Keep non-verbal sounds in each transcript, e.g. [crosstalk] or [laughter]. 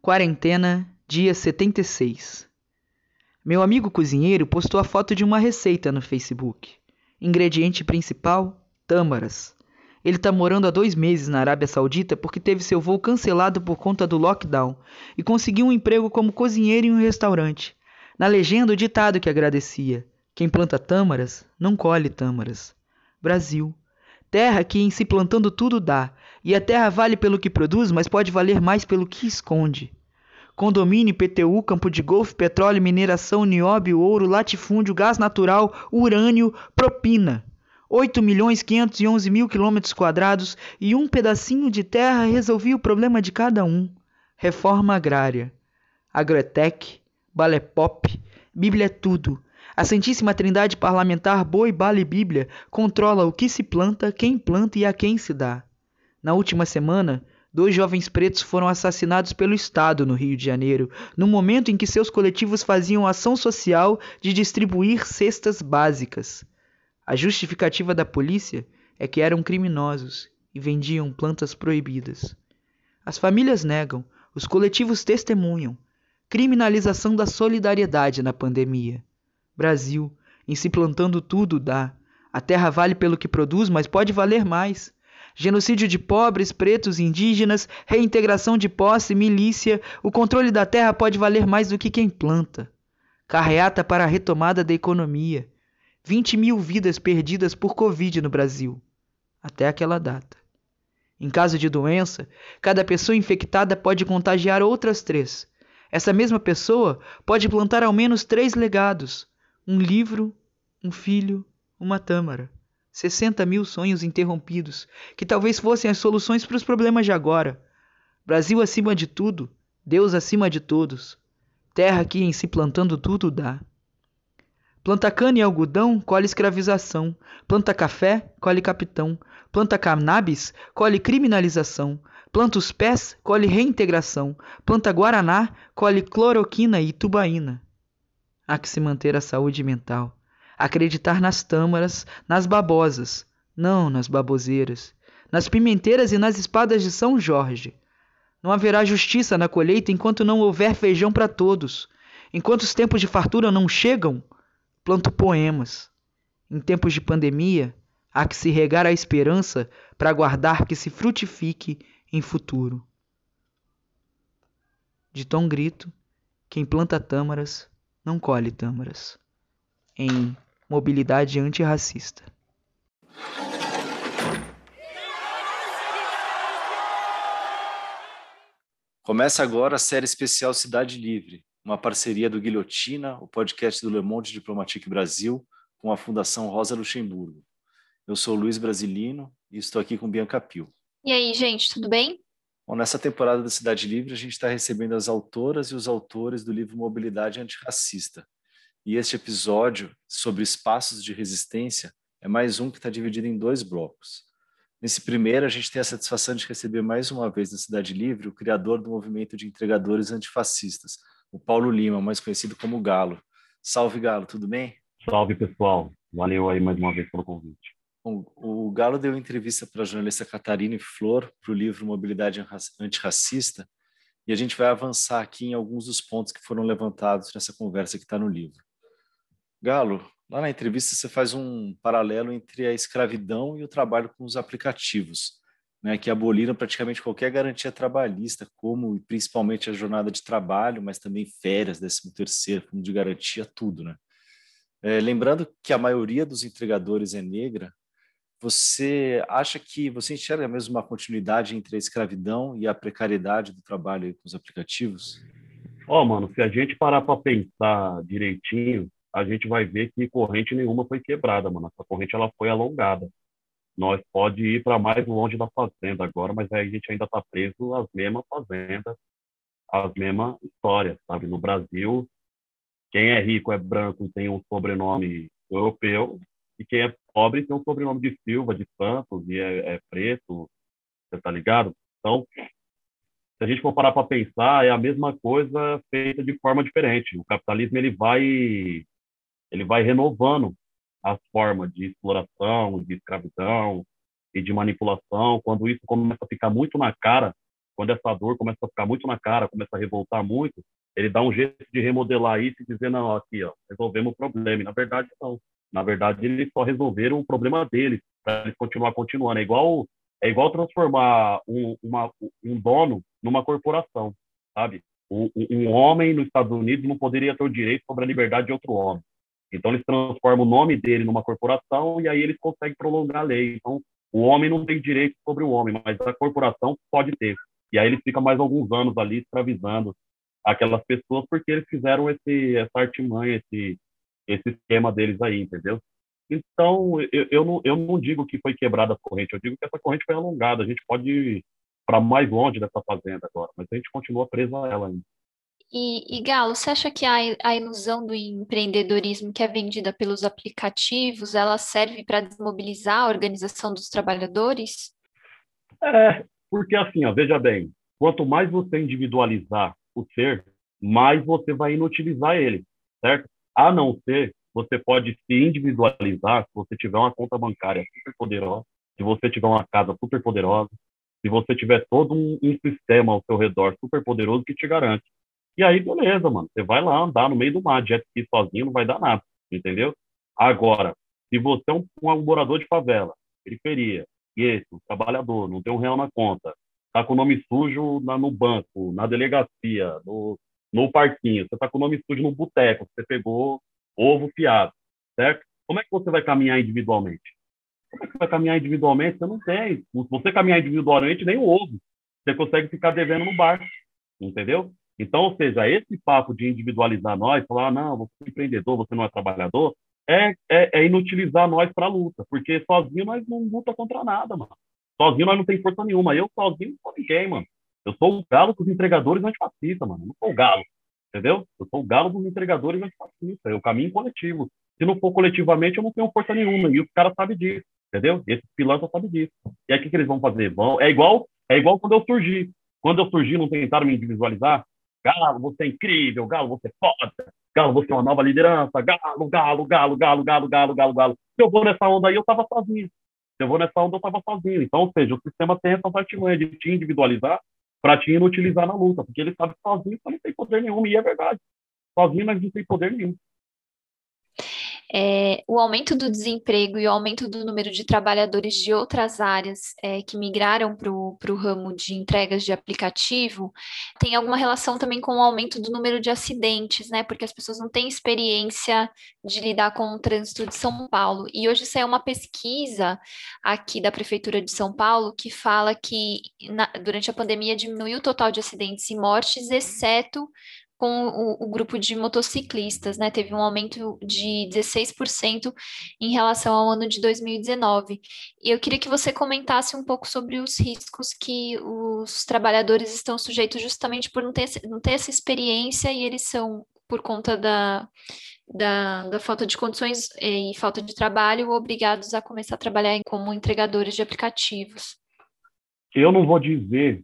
Quarentena, dia 76. Meu amigo cozinheiro postou a foto de uma receita no Facebook. Ingrediente principal: tâmaras. Ele está morando há dois meses na Arábia Saudita porque teve seu voo cancelado por conta do lockdown e conseguiu um emprego como cozinheiro em um restaurante. Na legenda, o ditado que agradecia: Quem planta tâmaras, não colhe tâmaras. Brasil. Terra que em se plantando tudo dá, e a terra vale pelo que produz, mas pode valer mais pelo que esconde. Condomínio, PTU, campo de golfe, petróleo, mineração, nióbio, ouro, latifúndio, gás natural, urânio, propina. 8 milhões 511 mil quilômetros quadrados e um pedacinho de terra resolvia o problema de cada um. Reforma agrária. Agrotec, balé pop, Bíblia é tudo. A Santíssima Trindade Parlamentar Boi, Bala e Bíblia controla o que se planta, quem planta e a quem se dá. Na última semana, dois jovens pretos foram assassinados pelo Estado no Rio de Janeiro, no momento em que seus coletivos faziam ação social de distribuir cestas básicas. A justificativa da polícia é que eram criminosos e vendiam plantas proibidas. As famílias negam, os coletivos testemunham. Criminalização da solidariedade na pandemia. Brasil, em se plantando tudo dá. A terra vale pelo que produz, mas pode valer mais genocídio de pobres, pretos, indígenas, reintegração de posse, milícia, o controle da terra pode valer mais do que quem planta. Carreata para a retomada da economia. 20 mil vidas perdidas por Covid no Brasil. Até aquela data. Em caso de doença, cada pessoa infectada pode contagiar outras três. Essa mesma pessoa pode plantar ao menos três legados: um livro, um filho, uma tâmara. 60 mil sonhos interrompidos, que talvez fossem as soluções para os problemas de agora. Brasil acima de tudo, Deus acima de todos. Terra que em se plantando tudo dá. Planta cana e algodão, colhe escravização. Planta café, colhe capitão. Planta cannabis, colhe criminalização. Planta os pés, colhe reintegração. Planta guaraná, colhe cloroquina e tubaína. Há que se manter a saúde mental acreditar nas tâmaras, nas babosas, não nas baboseiras, nas pimenteiras e nas espadas de São Jorge. Não haverá justiça na colheita enquanto não houver feijão para todos. Enquanto os tempos de fartura não chegam, planto poemas. Em tempos de pandemia, há que se regar a esperança para aguardar que se frutifique em futuro. De tom grito, quem planta tâmaras não colhe tâmaras. Em mobilidade antirracista. Começa agora a série especial Cidade Livre, uma parceria do Guilhotina, o podcast do Le Monde Diplomatique Brasil, com a Fundação Rosa Luxemburgo. Eu sou Luiz Brasilino e estou aqui com Bianca Pio. E aí, gente, tudo bem? Bom, nessa temporada da Cidade Livre, a gente está recebendo as autoras e os autores do livro Mobilidade Antirracista, e este episódio sobre espaços de resistência é mais um que está dividido em dois blocos. Nesse primeiro, a gente tem a satisfação de receber mais uma vez na Cidade Livre o criador do movimento de entregadores antifascistas, o Paulo Lima, mais conhecido como Galo. Salve, Galo, tudo bem? Salve, pessoal. Valeu aí mais uma vez pelo convite. Bom, o Galo deu entrevista para a jornalista Catarina Flor para o livro Mobilidade Antirracista e a gente vai avançar aqui em alguns dos pontos que foram levantados nessa conversa que está no livro. Galo, lá na entrevista você faz um paralelo entre a escravidão e o trabalho com os aplicativos, né, que aboliram praticamente qualquer garantia trabalhista, como principalmente a jornada de trabalho, mas também férias, décimo terceiro, fundo de garantia, tudo, né? É, lembrando que a maioria dos entregadores é negra, você acha que você enxerga mesmo uma continuidade entre a escravidão e a precariedade do trabalho com os aplicativos? Ó, oh, mano, se a gente parar para pensar direitinho, a gente vai ver que corrente nenhuma foi quebrada, mano. Essa corrente ela foi alongada. Nós pode ir para mais longe da fazenda agora, mas aí a gente ainda está preso às mesmas fazendas, às mesmas histórias, sabe? No Brasil, quem é rico é branco e tem um sobrenome europeu, e quem é pobre tem um sobrenome de Silva, de Santos, e é, é preto, você tá ligado? Então, se a gente for parar para pensar, é a mesma coisa feita de forma diferente. O capitalismo ele vai ele vai renovando as formas de exploração, de escravidão e de manipulação. Quando isso começa a ficar muito na cara, quando essa dor começa a ficar muito na cara, começa a revoltar muito, ele dá um jeito de remodelar isso e dizer, não, aqui, ó, resolvemos o problema. E, na verdade, não. Na verdade, eles só resolveram o problema deles, para eles continuar continuando. É igual, é igual transformar um, uma, um dono numa corporação, sabe? Um, um homem nos Estados Unidos não poderia ter o direito sobre a liberdade de outro homem. Então, eles transformam o nome dele numa corporação e aí eles conseguem prolongar a lei. Então, o homem não tem direito sobre o homem, mas a corporação pode ter. E aí ele fica mais alguns anos ali escravizando aquelas pessoas porque eles fizeram esse, essa artimanha, esse, esse esquema deles aí, entendeu? Então, eu, eu, não, eu não digo que foi quebrada a corrente, eu digo que essa corrente foi alongada. A gente pode ir para mais longe dessa fazenda agora, mas a gente continua preso a ela ainda. E, e, Galo, você acha que a, a ilusão do empreendedorismo que é vendida pelos aplicativos, ela serve para desmobilizar a organização dos trabalhadores? É, porque assim, ó, veja bem, quanto mais você individualizar o ser, mais você vai inutilizar ele, certo? A não ser, você pode se individualizar se você tiver uma conta bancária super poderosa, se você tiver uma casa super poderosa, se você tiver todo um, um sistema ao seu redor super poderoso que te garante. E aí, beleza, mano. Você vai lá andar no meio do mar, jet ski sozinho, não vai dar nada, entendeu? Agora, se você é um, um morador de favela, periferia, um trabalhador, não tem um real na conta, tá com o nome sujo na, no banco, na delegacia, no, no parquinho, você tá com o nome sujo no boteco, você pegou ovo fiado, certo? Como é que você vai caminhar individualmente? Como é que você vai caminhar individualmente? Você não tem. Se você caminhar individualmente, nem o ovo. Você consegue ficar devendo no bar, entendeu? Então, ou seja, esse papo de individualizar nós, falar, ah, não, você é empreendedor, você não é trabalhador, é, é, é inutilizar nós para a luta, porque sozinho nós não luta contra nada, mano. Sozinho nós não tem força nenhuma. Eu sozinho não sou ninguém, mano. Eu sou o galo dos entregadores antifascistas, mano. Eu não sou o galo, entendeu? Eu sou o galo dos entregadores antifascistas. Eu caminho coletivo. Se não for coletivamente, eu não tenho força nenhuma. E os caras sabem disso, entendeu? Esses pilantras sabem disso. E aí o que, que eles vão fazer? Vão... É igual é igual quando eu surgi. Quando eu surgi, não tentaram me individualizar. Galo, você é incrível, Galo, você é foda, Galo, você é uma nova liderança, Galo, Galo, Galo, Galo, Galo, Galo, Galo, Galo. Se eu vou nessa onda aí, eu tava sozinho. Se eu vou nessa onda, eu tava sozinho. Então, ou seja, o sistema tem essa artimanha de te individualizar para te inutilizar na luta, porque ele sabe que sozinho você não tem poder nenhum, e é verdade. Sozinho nós não tem poder nenhum é, o aumento do desemprego e o aumento do número de trabalhadores de outras áreas é, que migraram para o ramo de entregas de aplicativo tem alguma relação também com o aumento do número de acidentes, né? Porque as pessoas não têm experiência de lidar com o trânsito de São Paulo. E hoje saiu uma pesquisa aqui da Prefeitura de São Paulo que fala que na, durante a pandemia diminuiu o total de acidentes e mortes, exceto com o, o, grupo de motociclistas, né? Teve um aumento de 16% em relação ao ano de 2019. E eu queria que você comentasse um pouco sobre os riscos que os trabalhadores estão sujeitos justamente por não ter, não ter essa experiência e eles são, por conta da, da, da falta de condições e falta de trabalho, obrigados a começar a trabalhar como entregadores de aplicativos. Eu não vou dizer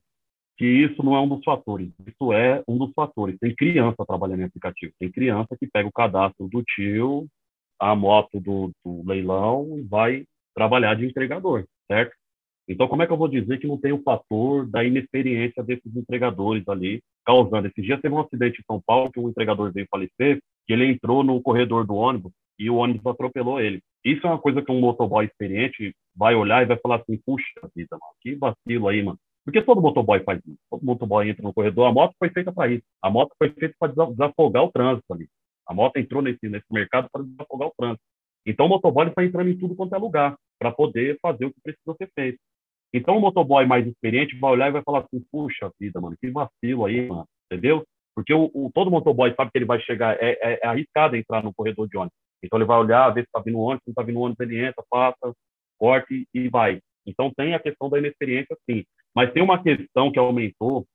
que isso não é um dos fatores. Isso é um dos fatores. Tem criança trabalhando em aplicativo. Tem criança que pega o cadastro do tio, a moto do, do leilão e vai trabalhar de entregador, certo? Então, como é que eu vou dizer que não tem o fator da inexperiência desses entregadores ali causando? Esse dia teve um acidente em São Paulo que um entregador veio falecer, que ele entrou no corredor do ônibus e o ônibus atropelou ele. Isso é uma coisa que um motoboy experiente vai olhar e vai falar assim, puxa vida, mano, que vacilo aí, mano. Porque todo motoboy faz isso. Todo motoboy entra no corredor. A moto foi feita para isso. A moto foi feita para desafogar o trânsito ali. A moto entrou nesse, nesse mercado para desafogar o trânsito. Então, o motoboy está entrando em tudo quanto é lugar para poder fazer o que precisa ser feito. Então, o motoboy mais experiente vai olhar e vai falar assim: puxa vida, mano, que vacilo aí, mano, entendeu? Porque o, o todo motoboy sabe que ele vai chegar, é, é, é, arriscado entrar no corredor de ônibus. Então, ele vai olhar, ver se está vindo ônibus, se não está vindo ônibus, ele entra, passa, corte e vai. Então, tem a questão da inexperiência, sim. Mas tem uma questão que aumentou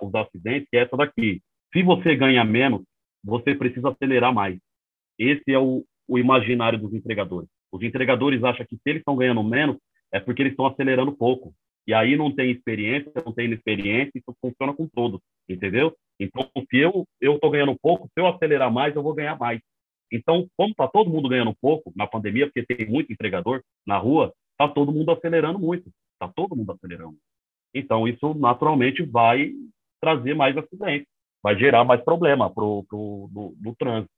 os acidentes, que é essa daqui. Se você ganha menos, você precisa acelerar mais. Esse é o, o imaginário dos entregadores. Os entregadores acham que se eles estão ganhando menos, é porque eles estão acelerando pouco. E aí não tem experiência, não tem inexperiência, isso funciona com todos, entendeu? Então, se eu estou ganhando pouco, se eu acelerar mais, eu vou ganhar mais. Então, como está todo mundo ganhando pouco na pandemia, porque tem muito entregador na rua, está todo mundo acelerando muito. Está todo mundo acelerando. Então, isso naturalmente vai trazer mais acidentes, vai gerar mais problema pro, pro, no, no trânsito.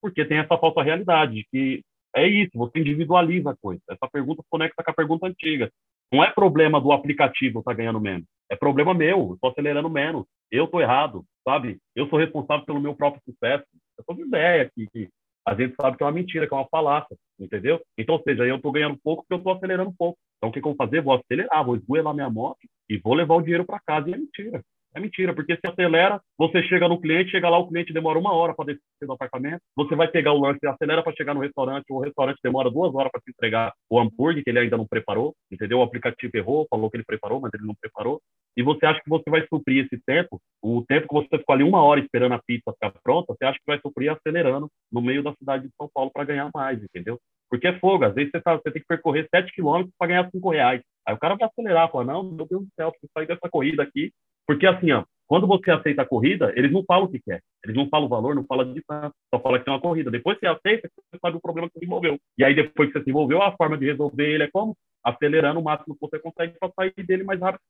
Porque tem essa falsa realidade de que é isso, você individualiza a coisa. Essa pergunta conecta com a pergunta antiga. Não é problema do aplicativo estar tá ganhando menos. É problema meu, estou acelerando menos. Eu estou errado, sabe? Eu sou responsável pelo meu próprio sucesso. Estou de ideia aqui, que a gente sabe que é uma mentira, que é uma falácia, entendeu? Então, ou seja, eu estou ganhando pouco porque eu estou acelerando pouco. Então, o que, que eu vou fazer? Vou acelerar, vou esgoelar minha moto e vou levar o dinheiro para casa. E é mentira. É mentira, porque se acelera, você chega no cliente, chega lá, o cliente demora uma hora para descer do apartamento, você vai pegar o lanche e acelera para chegar no restaurante, o restaurante demora duas horas para te entregar o hambúrguer que ele ainda não preparou, entendeu? O aplicativo errou, falou que ele preparou, mas ele não preparou. E você acha que você vai suprir esse tempo, o tempo que você ficou ali uma hora esperando a pizza ficar pronta, você acha que vai suprir acelerando no meio da cidade de São Paulo para ganhar mais, entendeu? Porque é fogo, às vezes você, tá, você tem que percorrer 7 quilômetros para ganhar 5 reais. Aí o cara vai acelerar, fala, não, meu Deus do céu, preciso sair dessa corrida aqui. Porque assim, ó, quando você aceita a corrida, eles não falam o que quer. Eles não falam o valor, não falam de distância, só falam que tem uma corrida. Depois você aceita, você sabe o problema que você desenvolveu. E aí, depois que você desenvolveu, a forma de resolver ele é como? Acelerando o máximo que você consegue para sair dele mais rápido.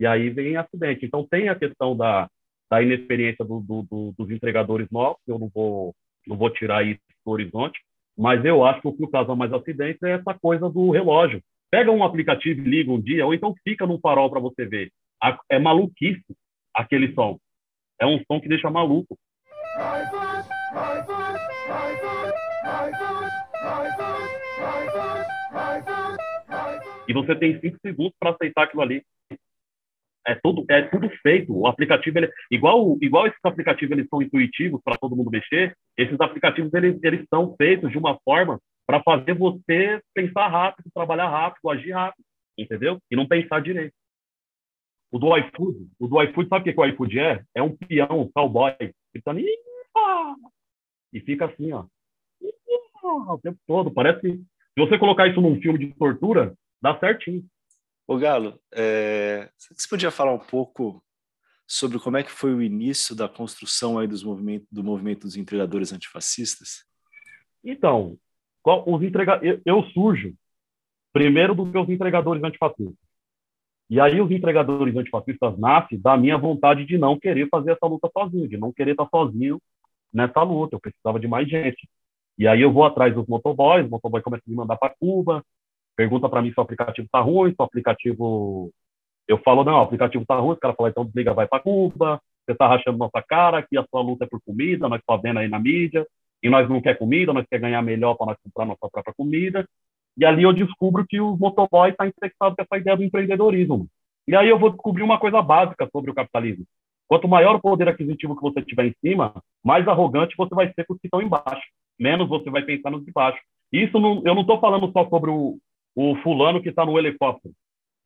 E aí vem acidente. Então, tem a questão da, da inexperiência do, do, do, dos entregadores novos, eu não vou, não vou tirar isso do horizonte, mas eu acho que o que causa mais acidentes é essa coisa do relógio. Pega um aplicativo e liga um dia, ou então fica num farol para você ver. É maluquice aquele som. É um som que deixa maluco. E você tem cinco segundos para aceitar aquilo ali. É tudo, é tudo feito. O aplicativo, ele, igual, igual esses aplicativos eles são intuitivos para todo mundo mexer, esses aplicativos eles, eles são feitos de uma forma para fazer você pensar rápido, trabalhar rápido, agir rápido, entendeu? E não pensar direito. O do iFood, o do iFood, sabe o que, o iFood é? É um peão, um cowboy, gritando e fica assim, ó. O tempo todo. Parece que se você colocar isso num filme de tortura, dá certinho. Ô Galo, é... você podia falar um pouco sobre como é que foi o início da construção aí dos movimentos, do movimento dos entregadores antifascistas? Então, os entrega... eu, eu surjo primeiro do que os entregadores antifascistas. E aí os entregadores antifascistas nascem da minha vontade de não querer fazer essa luta sozinho, de não querer estar sozinho nessa luta. Eu precisava de mais gente. E aí eu vou atrás dos motoboys, o motoboy começa a me mandar para Cuba, pergunta para mim se o aplicativo está ruim, se o aplicativo... Eu falo, não, o aplicativo está ruim, o cara fala, então desliga, vai para Cuba, você está rachando nossa cara, que a sua luta é por comida, nós estamos vendo aí na mídia, e nós não quer comida, nós quer ganhar melhor para nós comprar nossa própria comida. E ali eu descubro que o motoboy está infectado com essa ideia do empreendedorismo. E aí eu vou descobrir uma coisa básica sobre o capitalismo. Quanto maior o poder aquisitivo que você tiver em cima, mais arrogante você vai ser com os que estão embaixo. Menos você vai pensar nos de baixo. Isso não, eu não estou falando só sobre o, o fulano que está no helicóptero,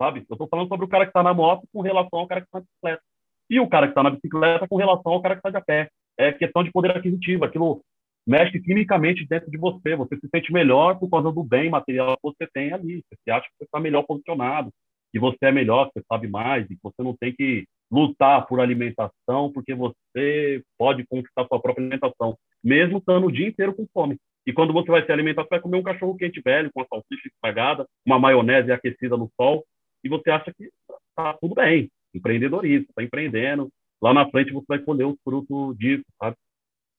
sabe? Eu estou falando sobre o cara que está na moto com relação ao cara que está na bicicleta. E o cara que está na bicicleta com relação ao cara que está de a pé. É questão de poder aquisitivo. Aquilo mexe quimicamente dentro de você. Você se sente melhor por causa do bem material que você tem ali. Você acha que você está melhor posicionado, que você é melhor, que você sabe mais, e que você não tem que lutar por alimentação, porque você pode conquistar sua própria alimentação, mesmo estando o dia inteiro com fome. E quando você vai se alimentar, você vai comer um cachorro quente velho, com a salsicha espagada, uma maionese aquecida no sol, e você acha que está tudo bem. Empreendedorismo, está empreendendo. Lá na frente você vai colher os frutos disso, sabe?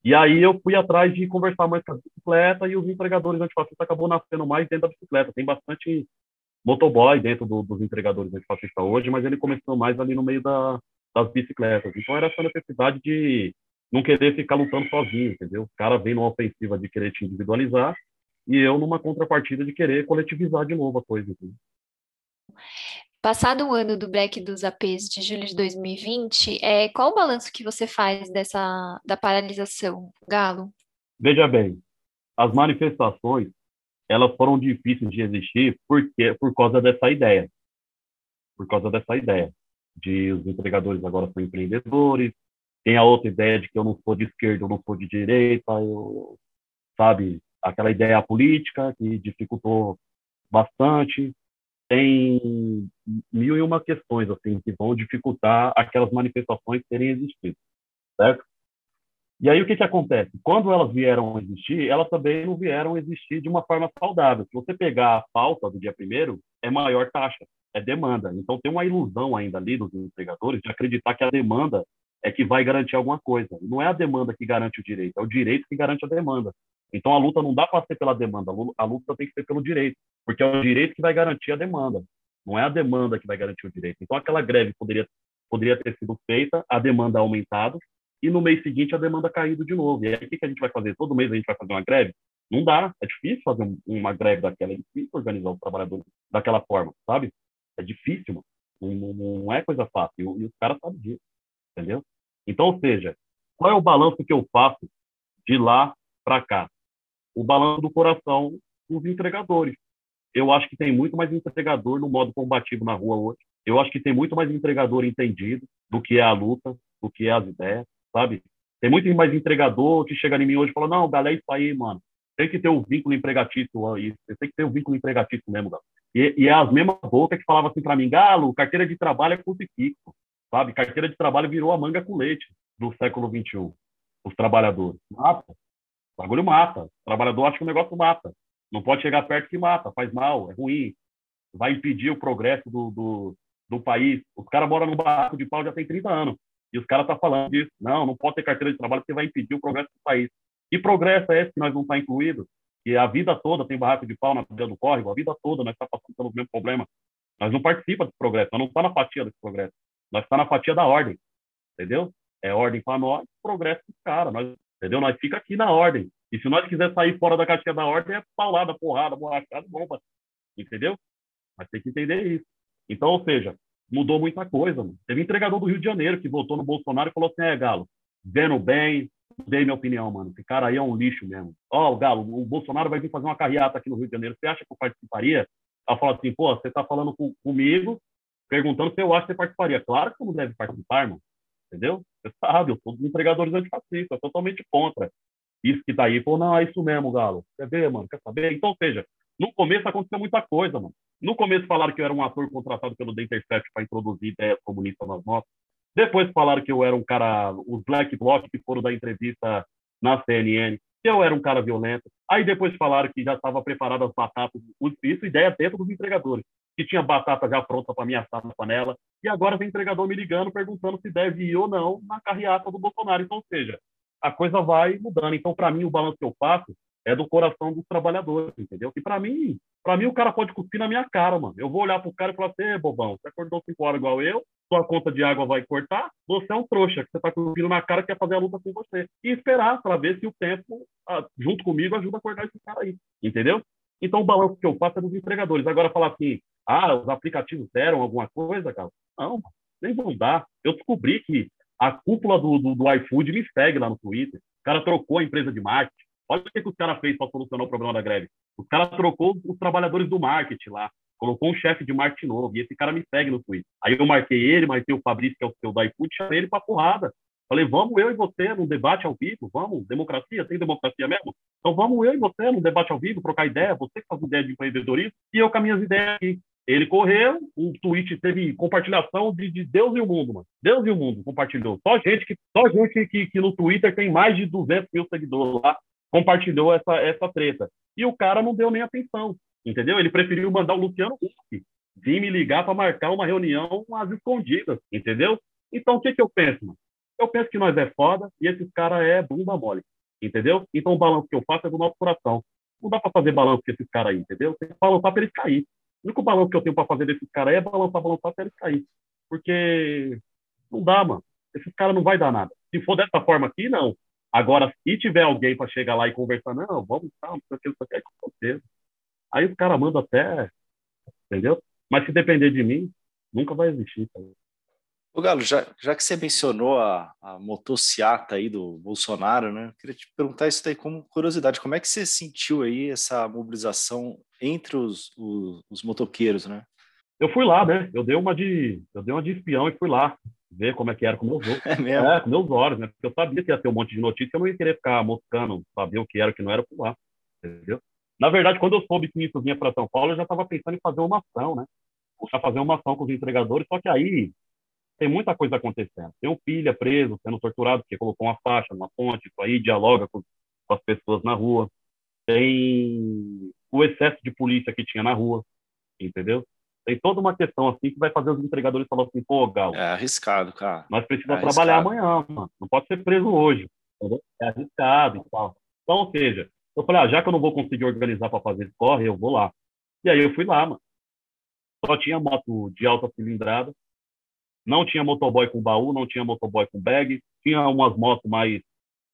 E aí eu fui atrás de conversar mais com a bicicleta e os entregadores antifascistas acabou nascendo mais dentro da bicicleta. Tem bastante motoboy dentro do, dos entregadores antifascistas hoje, mas ele começou mais ali no meio da, das bicicletas. Então era essa necessidade de não querer ficar lutando sozinho, entendeu? O cara vem numa ofensiva de querer te individualizar e eu numa contrapartida de querer coletivizar de novo a coisa. Entendeu? Passado o ano do Black dos APs de julho de 2020, é, qual o balanço que você faz dessa da paralisação, Galo? Veja bem, as manifestações elas foram difíceis de existir porque por causa dessa ideia, por causa dessa ideia de os entregadores agora são empreendedores, tem a outra ideia de que eu não sou de esquerda, eu não sou de direita, eu, sabe, aquela ideia política que dificultou bastante tem mil e uma questões assim que vão dificultar aquelas manifestações terem existido, certo? E aí o que que acontece? Quando elas vieram existir, elas também não vieram existir de uma forma saudável. Se você pegar a pauta do dia primeiro, é maior taxa. é demanda. Então tem uma ilusão ainda ali dos empregadores de acreditar que a demanda é que vai garantir alguma coisa. Não é a demanda que garante o direito, é o direito que garante a demanda. Então a luta não dá para ser pela demanda, a luta tem que ser pelo direito, porque é o direito que vai garantir a demanda. Não é a demanda que vai garantir o direito. Então aquela greve poderia poderia ter sido feita, a demanda aumentado e no mês seguinte a demanda caído de novo. E aí o que a gente vai fazer? Todo mês a gente vai fazer uma greve? Não dá, é difícil fazer uma greve daquela, é difícil organizar os trabalhadores daquela forma, sabe? É difícil, não, não é coisa fácil. E, e os caras sabem disso, entendeu? Então, ou seja, qual é o balanço que eu faço de lá para cá? O balanço do coração dos entregadores. Eu acho que tem muito mais entregador no modo combativo na rua hoje. Eu acho que tem muito mais entregador entendido do que é a luta, do que é as ideias, sabe? Tem muito mais entregador que chega em mim hoje e fala: Não, galera, é isso aí, mano. Tem que ter o um vínculo empregatício aí. Tem que ter o um vínculo empregatício mesmo, Galo. E, e é as mesmas bocas que falavam assim para mim: Galo, carteira de trabalho é crucifixo, sabe? Carteira de trabalho virou a manga com leite do século XXI. Os trabalhadores. Mata. O bagulho mata. O trabalhador acha que o negócio mata. Não pode chegar perto que mata, faz mal, é ruim. Vai impedir o progresso do, do, do país. Os caras moram no barraco de pau já tem 30 anos. E os caras estão tá falando disso. Não, não pode ter carteira de trabalho porque vai impedir o progresso do país. Que progresso é esse que nós não está incluído? E a vida toda tem barraco de pau na beira do córrego, a vida toda nós está passando pelo mesmo problema. Nós não participamos desse progresso, nós não está na fatia desse progresso. Nós está na fatia da ordem, entendeu? É ordem para nós, progresso para os caras, nós, entendeu? Nós fica aqui na ordem. E se nós quiser sair fora da caixinha da ordem, é paulada, porrada, borrachada, bomba, entendeu? Mas tem que entender isso. Então, ou seja, mudou muita coisa. Mano. Teve entregador do Rio de Janeiro que votou no Bolsonaro e falou assim: é, Galo, vendo bem, dei minha opinião, mano. Esse cara aí é um lixo mesmo. Ó, oh, Galo, o Bolsonaro vai vir fazer uma carreata aqui no Rio de Janeiro. Você acha que eu participaria? Ela falou assim: pô, você tá falando com, comigo, perguntando se eu acho que você participaria. Claro que você não deve participar, irmão. Entendeu? Você sabe, eu sou dos empregadores antifascistas, totalmente contra. Isso que tá aí, pô, não, é isso mesmo, Galo. Quer ver, mano? Quer saber? Então, seja, no começo aconteceu muita coisa, mano. No começo falaram que eu era um ator contratado pelo The Intercept para introduzir ideias comunistas nas notas. Depois falaram que eu era um cara, os Black Bloc que foram dar entrevista na CNN, que eu era um cara violento. Aí depois falaram que já estava preparado as batatas, isso ideia dentro dos entregadores, que tinha batata já pronta para me assar na panela. E agora vem entregador me ligando perguntando se deve ir ou não na carreata do Bolsonaro. Então, ou seja, a coisa vai mudando. Então, para mim, o balanço que eu faço é do coração dos trabalhadores, entendeu? E para mim, para mim o cara pode cuspir na minha cara, mano. Eu vou olhar pro cara e falar assim, bobão, você acordou cinco horas igual eu, sua conta de água vai cortar, você é um trouxa, que você tá cuspindo na cara que quer fazer a luta com você. E esperar para ver se o tempo, junto comigo, ajuda a acordar esse cara aí, entendeu? Então o balanço que eu faço é dos empregadores. Agora falar assim, ah, os aplicativos deram alguma coisa, cara? Não, nem vão dar. Eu descobri que a cúpula do, do, do iFood me segue lá no Twitter. O cara trocou a empresa de marketing. Olha o que, que os caras fez para solucionar o problema da greve. Os caras trocou os trabalhadores do marketing lá. Colocou um chefe de marketing novo. E esse cara me segue no Twitter. Aí eu marquei ele, marquei o Fabrício, que é o seu da iFood, chamei ele para porrada. Falei, vamos eu e você num debate ao vivo, vamos, democracia, tem democracia mesmo? Então vamos eu e você num debate ao vivo, trocar ideia, você que faz ideia de empreendedorismo, e eu com as minhas ideias aqui. Ele correu, o tweet teve compartilhação de, de, Deus e o mundo, mano. Deus e o mundo compartilhou. Só gente que, só gente que, que no Twitter tem mais de 200 mil seguidores lá compartilhou essa, essa treta. E o cara não deu nem atenção, entendeu? Ele preferiu mandar o Luciano Huck vir me ligar para marcar uma reunião às escondidas, entendeu? Então, o que, que eu penso, mano? Eu penso que nós é foda e esses caras é bunda mole, entendeu? Então, o balanço que eu faço é do nosso coração. Não dá para fazer balanço com esses caras aí, entendeu? Tem que balançar para eles cair. O único balanço que eu tenho para fazer desses caras é balançar, balançar para eles cair. Porque não dá, mano. Esses caras não vai dar nada. Se for dessa forma aqui, não. Agora, se tiver alguém para chegar lá e conversar, não, vamos, tá, não sei o que, isso aqui é com certeza. Aí os caras mandam até, entendeu? Mas se depender de mim, nunca vai existir. Tá? Ô Galo, já, já que você mencionou a, a motociata aí do Bolsonaro, né? Queria te perguntar isso daí como curiosidade. Como é que você sentiu aí essa mobilização entre os, os, os motoqueiros, né? Eu fui lá, né? Eu dei uma de, eu dei uma de espião e fui lá ver como é que era com meus [laughs] olhos. É, mesmo? é, com meus olhos, né? Porque eu sabia que ia ter um monte de notícia, eu não ia querer ficar moscando, saber o que era, o que não era, por lá, entendeu? Na verdade, quando eu soube que isso vinha para São Paulo, eu já estava pensando em fazer uma ação, né? Já fazer uma ação com os entregadores, só que aí tem muita coisa acontecendo. Tem um filho preso, sendo torturado, porque colocou uma faixa numa ponte, isso aí dialoga com, com as pessoas na rua. Tem o excesso de polícia que tinha na rua, entendeu? Tem toda uma questão assim que vai fazer os entregadores falar assim, pô, Gal. É arriscado, cara. Nós precisamos é trabalhar amanhã, mano. Não pode ser preso hoje. Entendeu? É arriscado e tal. Então, ou seja, eu falei, ah, já que eu não vou conseguir organizar para fazer corre, eu vou lá. E aí eu fui lá, mano. Só tinha moto de alta cilindrada, não tinha motoboy com baú, não tinha motoboy com bag, tinha umas motos mais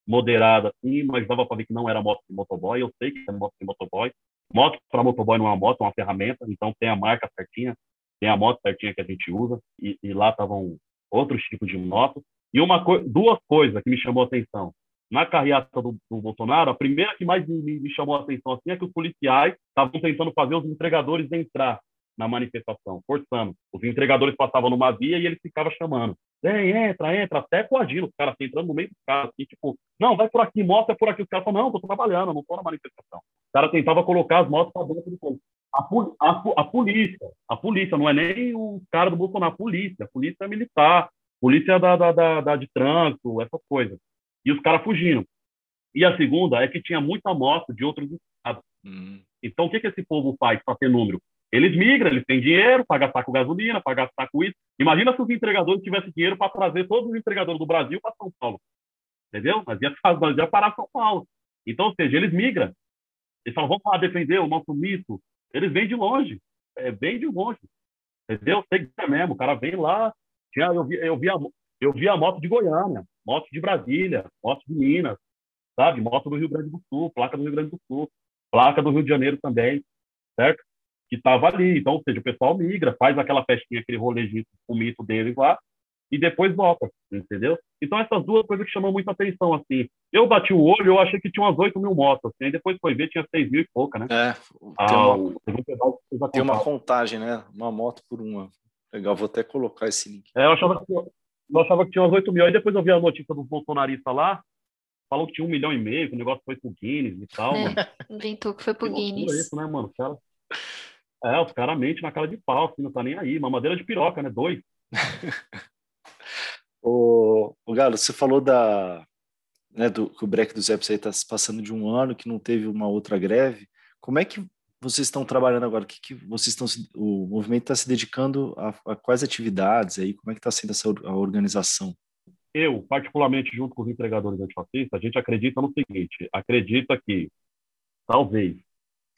moderadas, sim, mas dava para ver que não era moto de motoboy. Eu sei que é moto de motoboy. Moto para motoboy não é uma moto, é uma ferramenta, então tem a marca certinha, tem a moto certinha que a gente usa, e, e lá estavam outros tipos de motos. E uma co duas coisas que me chamou a atenção. Na carreata do, do Bolsonaro, a primeira que mais me, me chamou a atenção assim, é que os policiais estavam tentando fazer os entregadores entrar na manifestação, forçando. Os entregadores passavam numa via e eles ficavam chamando. Vem, entra, entra, até coagindo os caras, assim, entrando no meio dos caras, assim, tipo, não, vai por aqui, mostra por aqui. Os caras falam, não, tô trabalhando, não tô na manifestação. O cara tentava colocar as motos para dentro do povo. A, a, a, polícia, a polícia, não é nem o cara do Bolsonaro, a polícia, a polícia é militar, polícia da, da, da, da de trânsito, essas coisas. E os caras fugindo. E a segunda é que tinha muita moto de outros estados. Hum. Então, o que, que esse povo faz para ter número? Eles migram, eles têm dinheiro para gastar com gasolina, para gastar com isso. Imagina se os entregadores tivessem dinheiro para trazer todos os entregadores do Brasil para São Paulo. Entendeu? Mas ia, ia parar São Paulo. Então, ou seja, eles migram. Eles falam, vamos lá defender o nosso mito. Eles vêm de longe. É, bem de longe. Entendeu? Sei é mesmo. O cara vem lá. Eu vi, eu, vi a, eu vi a moto de Goiânia, moto de Brasília, moto de Minas, sabe? Moto do Rio Grande do Sul, placa do Rio Grande do Sul, placa do Rio de Janeiro também, certo? Que estava ali. Então, ou seja, o pessoal migra, faz aquela festinha, aquele rolezinho com o mito deles lá, e depois volta, entendeu? Então, essas duas coisas que chamam muita atenção, assim. Eu bati o olho, eu achei que tinha umas 8 mil motos, assim, aí depois foi ver, tinha 6 mil e pouca, né? É, tem, ah, uma, tem uma contagem, né? Uma moto por uma. Legal, vou até colocar esse link. É, eu achava que, eu achava que tinha umas 8 mil, aí depois eu vi a notícia dos bolsonaristas lá, falou que tinha um milhão e meio, que o negócio foi pro Guinness e tal. É, inventou que foi pro Guinness. isso, né, mano? Cara... É, os caras mentem na cara de pau, assim, não tá nem aí. Mamadeira de piroca, né? Dois. [laughs] o, o Galo, você falou da, né, do, que o break do Zé está se passando de um ano, que não teve uma outra greve. Como é que vocês estão trabalhando agora? O que, que vocês estão o movimento está se dedicando a, a, quais atividades aí? Como é que está sendo essa a organização? Eu, particularmente, junto com os empregadores antifascistas, a gente acredita no seguinte: acredita que talvez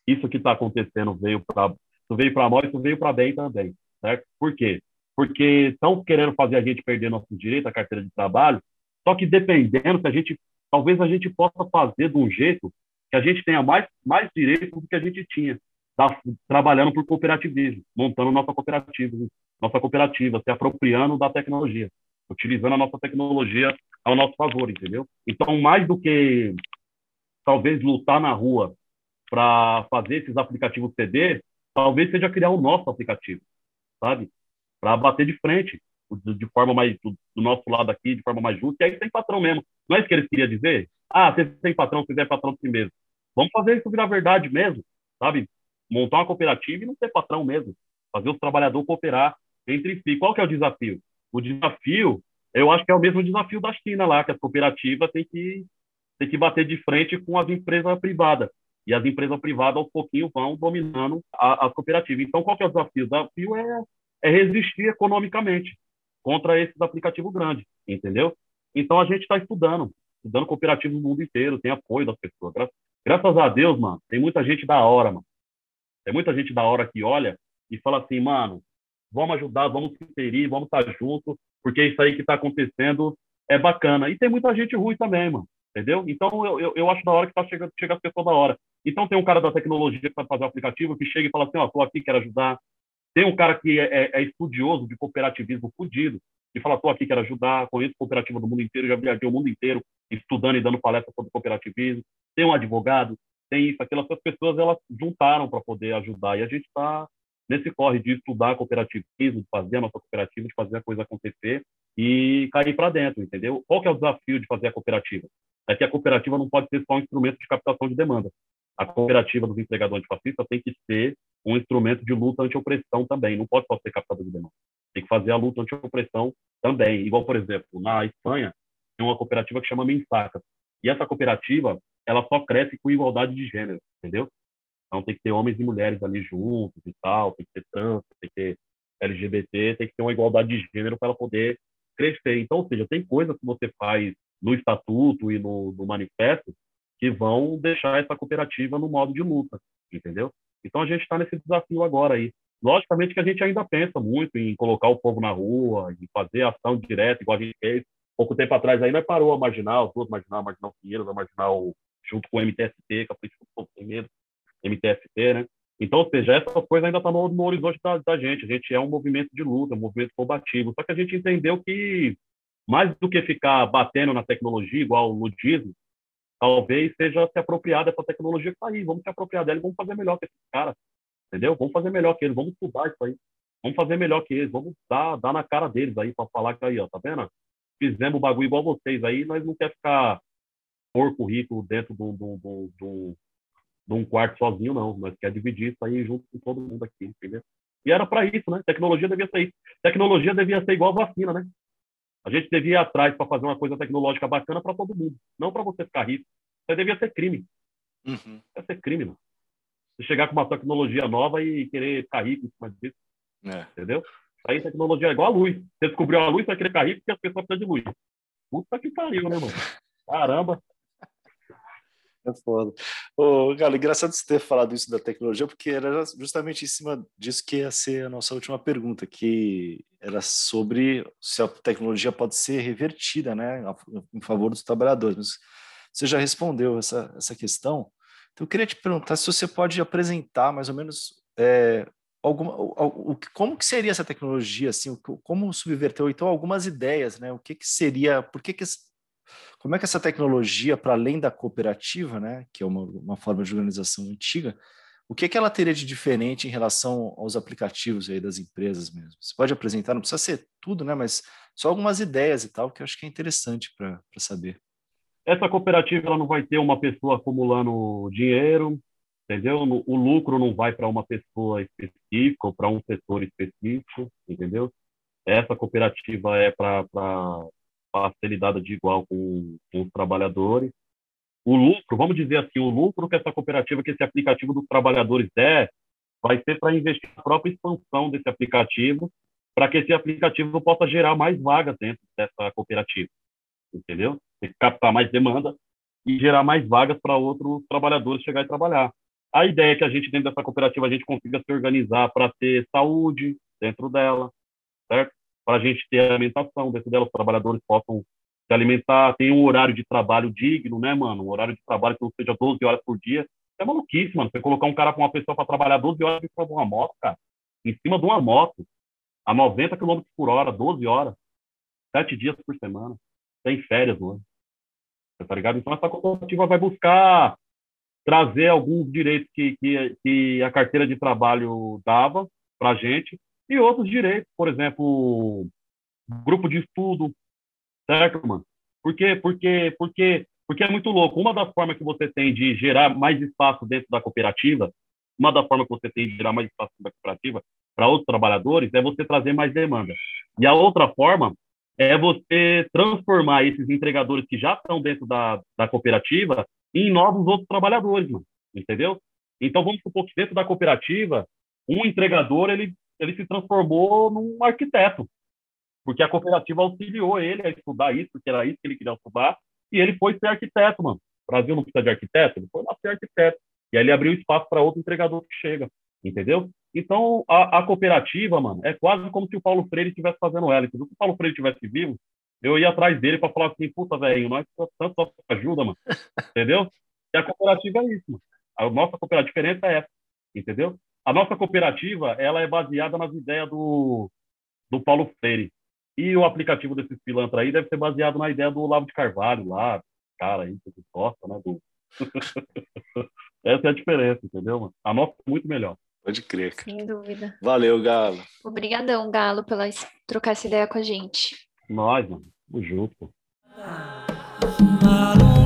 isso que está acontecendo veio para isso veio para nós, isso veio para bem também, certo? Por quê? Porque estão querendo fazer a gente perder nosso direito à carteira de trabalho, só que dependendo, se a gente, talvez a gente possa fazer de um jeito que a gente tenha mais, mais direitos do que a gente tinha, tá, trabalhando por cooperativismo, montando nossa cooperativa, nossa cooperativa, se apropriando da tecnologia, utilizando a nossa tecnologia ao nosso favor, entendeu? Então, mais do que talvez lutar na rua para fazer esses aplicativos CD, talvez seja criar o nosso aplicativo, sabe? Para bater de frente, de forma mais do, do, nosso lado aqui, de forma mais justa, e aí tem patrão mesmo. Não é isso que eles queriam dizer? Ah, você tem patrão, se é patrão primeiro. Vamos fazer isso virar verdade mesmo, sabe? Montar uma cooperativa e não ser patrão mesmo. Fazer os trabalhadores cooperar entre si. Qual que é o desafio? O desafio, eu acho que é o mesmo desafio da China lá, que as cooperativas têm que, têm que bater de frente com as empresas privadas e as empresas privadas aos pouquinhos vão dominando as cooperativas. Então, qual que é o desafio? O desafio é, é resistir economicamente contra esses aplicativos grandes, entendeu? Então, a gente está estudando, estudando cooperativas no mundo inteiro, tem apoio das pessoas. Gra graças a Deus, mano, tem muita gente da hora, mano. Tem muita gente da hora que olha e fala assim, mano, vamos ajudar, vamos se inserir, vamos estar tá juntos, porque isso aí que está acontecendo é bacana. E tem muita gente ruim também, mano entendeu? Então, eu, eu, eu, acho da hora que tá chegando, chega as pessoas da hora. Então, tem um cara da tecnologia que fazer o aplicativo que chega e fala assim, ó, oh, tô aqui, quero ajudar. Tem um cara que é, é, é estudioso de cooperativismo fudido, que fala, tô aqui, quero ajudar, conheço cooperativa do mundo inteiro, já viajei o mundo inteiro estudando e dando palestra sobre cooperativismo. Tem um advogado, tem isso, aquelas pessoas, elas juntaram para poder ajudar. E a gente está nesse corre de estudar cooperativismo, de fazer a nossa cooperativa, de fazer a coisa acontecer e cair para dentro, entendeu? Qual que é o desafio de fazer a cooperativa? É que a cooperativa não pode ser só um instrumento de captação de demanda. A cooperativa dos empregadores antifascistas tem que ser um instrumento de luta anti-opressão também, não pode só ser captador de demanda. Tem que fazer a luta anti-opressão também. Igual, por exemplo, na Espanha, tem uma cooperativa que chama Mensaca. E essa cooperativa, ela só cresce com igualdade de gênero, entendeu? Então tem que ter homens e mulheres ali juntos e tal, tem que ter trans, tem que ter LGBT, tem que ter uma igualdade de gênero para ela poder crescer. Então, ou seja, tem coisas que você faz no estatuto e no, no manifesto que vão deixar essa cooperativa no modo de luta, entendeu? Então a gente está nesse desafio agora aí. Logicamente que a gente ainda pensa muito em colocar o povo na rua, em fazer ação direta, igual a gente fez. Pouco tempo atrás nós parou a Marginal, todos Marginal, Marginal Pinheiros, a Marginal junto com o MTST, que é do Sem Medo, MTST, né? Então, ou seja, essa coisa ainda está no, no, horizonte da, da, gente. A gente é um movimento de luta, um movimento combativo. Só que a gente entendeu que, mais do que ficar batendo na tecnologia, igual o ludismo, talvez seja se apropriar dessa tecnologia que está aí. Vamos se apropriar dela e vamos fazer melhor que esses caras. Entendeu? Vamos fazer melhor que eles. Vamos estudar isso aí. Vamos fazer melhor que eles. Vamos dar, dar na cara deles aí para falar que aí, ó, tá vendo? Fizemos o bagulho igual vocês aí, nós não quer ficar por currículo dentro do, do, do num quarto sozinho, não. Nós quer dividir isso aí junto com todo mundo aqui, entendeu? E era para isso, né? Tecnologia devia ser isso. Tecnologia devia ser igual vacina, né? A gente devia ir atrás para fazer uma coisa tecnológica bacana para todo mundo, não para você ficar rico. Isso devia ser crime. Uhum. Deve ser crime, mano. Você chegar com uma tecnologia nova e querer ficar rico em cima disso. É. Entendeu? Aí tecnologia é igual a luz. Você descobriu a luz, você vai querer ficar rico porque as pessoas precisam de luz. Puta que pariu, né, mano? [laughs] Caramba. É foda. Ô, Galo, engraçado você ter falado isso da tecnologia, porque era justamente em cima disso que ia ser a nossa última pergunta, que era sobre se a tecnologia pode ser revertida, né, em favor dos trabalhadores. Mas você já respondeu essa, essa questão. Então, eu queria te perguntar se você pode apresentar mais ou menos é, alguma, o, o, como que seria essa tecnologia, assim, como subverteu, então, algumas ideias, né, o que que seria, por que que como é que essa tecnologia, para além da cooperativa, né, que é uma, uma forma de organização antiga, o que, é que ela teria de diferente em relação aos aplicativos aí das empresas mesmo? Você pode apresentar, não precisa ser tudo, né, mas só algumas ideias e tal, que eu acho que é interessante para saber. Essa cooperativa ela não vai ter uma pessoa acumulando dinheiro, entendeu? O lucro não vai para uma pessoa específica ou para um setor específico, entendeu? Essa cooperativa é para lidada de igual com, com os trabalhadores. O lucro, vamos dizer assim, o lucro que essa cooperativa, que esse aplicativo dos trabalhadores der, vai ser para investir na própria expansão desse aplicativo, para que esse aplicativo possa gerar mais vagas dentro dessa cooperativa, entendeu? Tem que captar mais demanda e gerar mais vagas para outros trabalhadores chegar e trabalhar. A ideia é que a gente, dentro dessa cooperativa, a gente consiga se organizar para ter saúde dentro dela, certo? Para a gente ter alimentação dentro dela, os trabalhadores possam se alimentar, tem um horário de trabalho digno, né, mano? Um horário de trabalho que não seja 12 horas por dia. É maluquice, mano. Você colocar um cara com uma pessoa para trabalhar 12 horas em cima de uma moto, cara, em cima de uma moto, a 90 km por hora, 12 horas, 7 dias por semana, sem férias, mano. Tá ligado? Então, essa cooperativa vai buscar trazer alguns direitos que, que, que a carteira de trabalho dava para a gente e outros direitos, por exemplo, grupo de estudo, certo, mano? Por? Porque, porque, porque é muito louco. Uma das formas que você tem de gerar mais espaço dentro da cooperativa, uma das formas que você tem de gerar mais espaço dentro da cooperativa para outros trabalhadores é você trazer mais demanda. E a outra forma é você transformar esses entregadores que já estão dentro da, da cooperativa em novos outros trabalhadores, mano. Entendeu? Então, vamos supor que dentro da cooperativa, um entregador, ele ele se transformou num arquiteto, porque a cooperativa auxiliou ele a estudar isso, porque era isso que ele queria estudar, e ele foi ser arquiteto, mano. O Brasil não precisa de arquiteto, ele foi lá ser arquiteto. E aí ele abriu espaço para outro entregador que chega, entendeu? Então, a, a, cooperativa, mano, é quase como se o Paulo Freire estivesse fazendo ela. Entendeu? Se o Paulo Freire estivesse vivo, eu ia atrás dele para falar assim, puta, velho, nós precisamos tanto ajuda, mano. [laughs] Entendeu? E a cooperativa é isso, mano. A nossa cooperativa, a diferença é essa, entendeu? A nossa cooperativa ela é baseada nas ideias do, do Paulo Freire. E o aplicativo desses pilantras aí deve ser baseado na ideia do Lavo de Carvalho lá, cara aí que gosta, né? Do... [laughs] Essa é a diferença, entendeu? Mano? A nossa é muito melhor. Pode crer. Cara. Sem dúvida. Valeu, Galo. Obrigadão, Galo, pela trocar essa ideia com a gente. Nós, mano. Tamo junto. Neste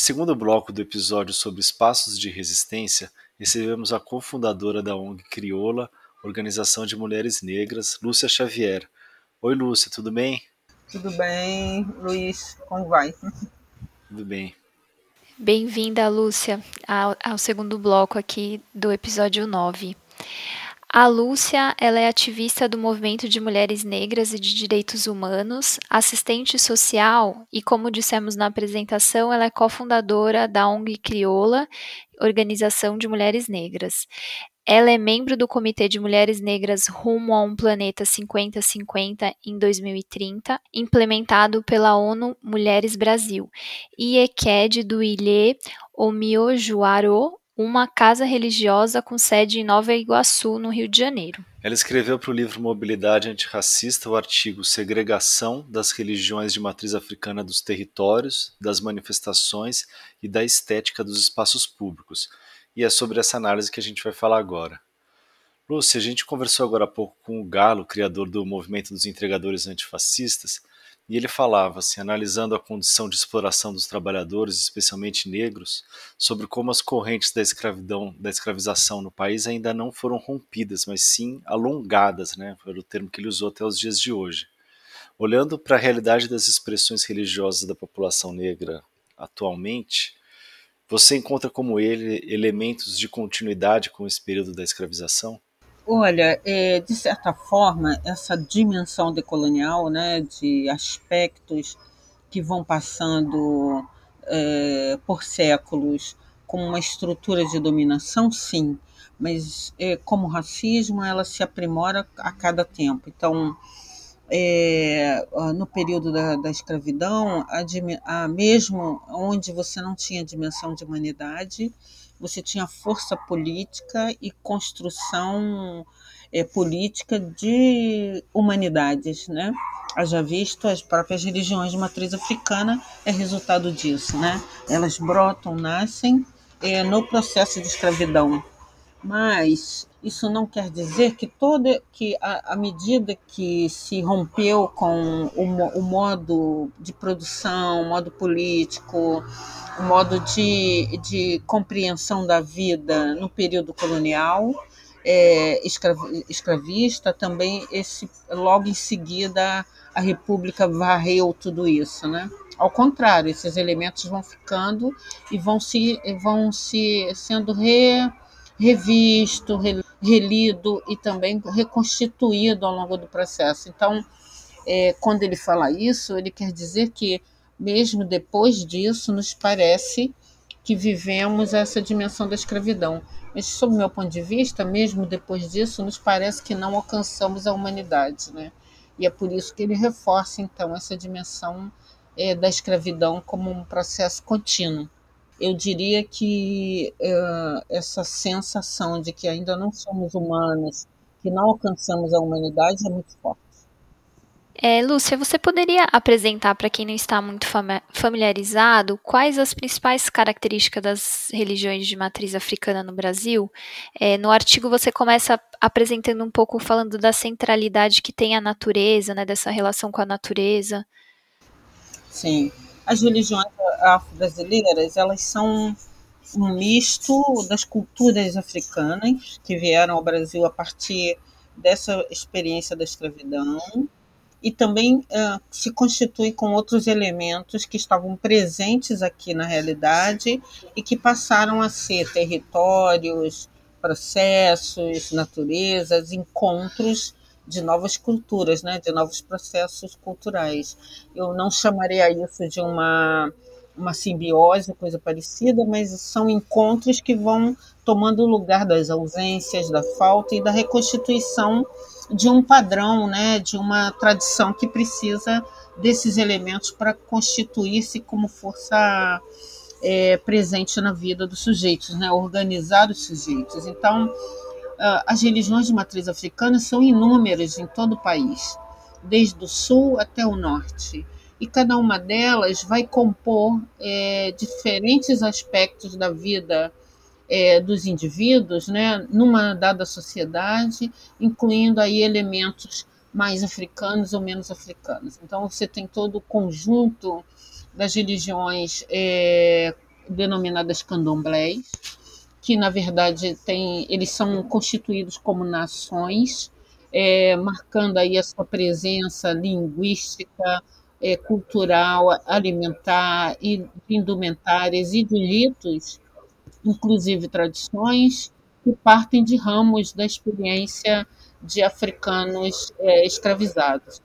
segundo bloco do episódio sobre espaços de resistência, recebemos a cofundadora da ONG Crioula, Organização de Mulheres Negras, Lúcia Xavier. Oi, Lúcia, tudo bem? Tudo bem, Luiz, como vai? Tudo bem. Bem-vinda, Lúcia, ao, ao, segundo bloco aqui do episódio 9. A Lúcia, ela é ativista do movimento de mulheres negras e de direitos humanos, assistente social e, como dissemos na apresentação, ela é cofundadora da ONG Crioula, Organização de Mulheres Negras. Ela é membro do Comitê de Mulheres Negras Rumo a um Planeta 5050 em 2030, implementado pela ONU Mulheres Brasil, e EQED do Ilê Omiojuaro, uma casa religiosa com sede em Nova Iguaçu, no Rio de Janeiro. Ela escreveu para o livro Mobilidade Antirracista o artigo Segregação das Religiões de Matriz Africana dos Territórios, das Manifestações e da Estética dos Espaços Públicos. E é sobre essa análise que a gente vai falar agora. Lúcia, a gente conversou agora há pouco com o Galo, criador do Movimento dos Entregadores Antifascistas, e ele falava, assim, analisando a condição de exploração dos trabalhadores, especialmente negros, sobre como as correntes da escravidão, da escravização no país ainda não foram rompidas, mas sim alongadas, né? Foi o termo que ele usou até os dias de hoje. Olhando para a realidade das expressões religiosas da população negra atualmente, você encontra como ele elementos de continuidade com esse período da escravização? Olha, é, de certa forma, essa dimensão decolonial, né, de aspectos que vão passando é, por séculos com uma estrutura de dominação, sim, mas é, como racismo, ela se aprimora a cada tempo. Então, no período da, da escravidão, a, a, mesmo onde você não tinha dimensão de humanidade, você tinha força política e construção é, política de humanidades, né? Haja visto as próprias religiões de matriz africana é resultado disso, né? Elas brotam, nascem é, no processo de escravidão, mas isso não quer dizer que toda que a, a medida que se rompeu com o, o modo de produção, o modo político, o modo de, de compreensão da vida no período colonial, é, escravista, também esse logo em seguida a República varreu tudo isso, né? Ao contrário, esses elementos vão ficando e vão se vão se sendo re, revisto, re, relido e também reconstituído ao longo do processo. Então, é, quando ele fala isso, ele quer dizer que mesmo depois disso, nos parece que vivemos essa dimensão da escravidão. Mas, sob meu ponto de vista, mesmo depois disso, nos parece que não alcançamos a humanidade. Né? E é por isso que ele reforça, então, essa dimensão é, da escravidão como um processo contínuo. Eu diria que é, essa sensação de que ainda não somos humanos, que não alcançamos a humanidade, é muito forte. É, Lúcia, você poderia apresentar para quem não está muito familiarizado quais as principais características das religiões de matriz africana no Brasil? É, no artigo você começa apresentando um pouco, falando da centralidade que tem a natureza, né, dessa relação com a natureza. Sim, as religiões afro-brasileiras elas são um misto das culturas africanas que vieram ao Brasil a partir dessa experiência da escravidão e também uh, se constitui com outros elementos que estavam presentes aqui na realidade e que passaram a ser territórios, processos, naturezas, encontros de novas culturas, né, de novos processos culturais. Eu não chamaria isso de uma uma simbiose, coisa parecida, mas são encontros que vão tomando lugar das ausências, da falta e da reconstituição de um padrão, né, de uma tradição que precisa desses elementos para constituir-se como força é, presente na vida dos sujeitos, né, organizar os sujeitos. Então, as religiões de matriz africana são inúmeras em todo o país, desde o sul até o norte. E cada uma delas vai compor é, diferentes aspectos da vida é, dos indivíduos, né, numa dada sociedade, incluindo aí elementos mais africanos ou menos africanos. Então você tem todo o conjunto das religiões é, denominadas candomblés, que na verdade tem, eles são constituídos como nações, é, marcando aí a sua presença linguística, é, cultural, alimentar, e indumentárias e de ritos, inclusive tradições, que partem de ramos da experiência de africanos é, escravizados.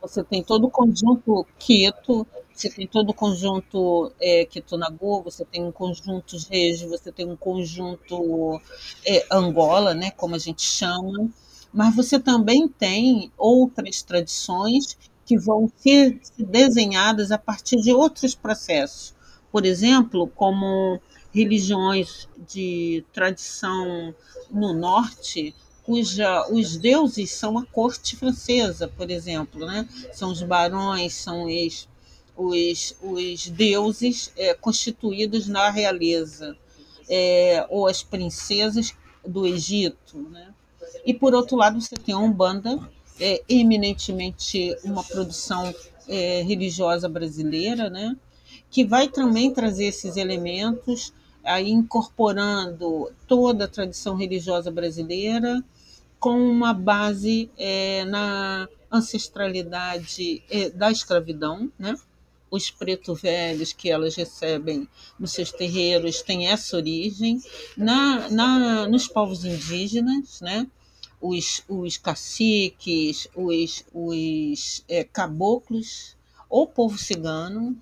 Você tem todo o conjunto Quito, você tem todo o conjunto é, Quitonago, você tem um conjunto Regi, você tem um conjunto é, Angola, né, como a gente chama, mas você também tem outras tradições que vão ser desenhadas a partir de outros processos. Por exemplo, como religiões de tradição no norte, cuja os deuses são a corte francesa, por exemplo, né? São os barões, são os, os, os deuses é, constituídos na realeza, é, ou as princesas do Egito, né? E por outro lado você tem a Umbanda, é, eminentemente uma produção é, religiosa brasileira, né? Que vai também trazer esses elementos aí incorporando toda a tradição religiosa brasileira com uma base é, na ancestralidade é, da escravidão, né? Os pretos velhos que elas recebem nos seus terreiros têm essa origem. Na, na, nos povos indígenas, né? os, os caciques, os, os é, caboclos, o povo cigano,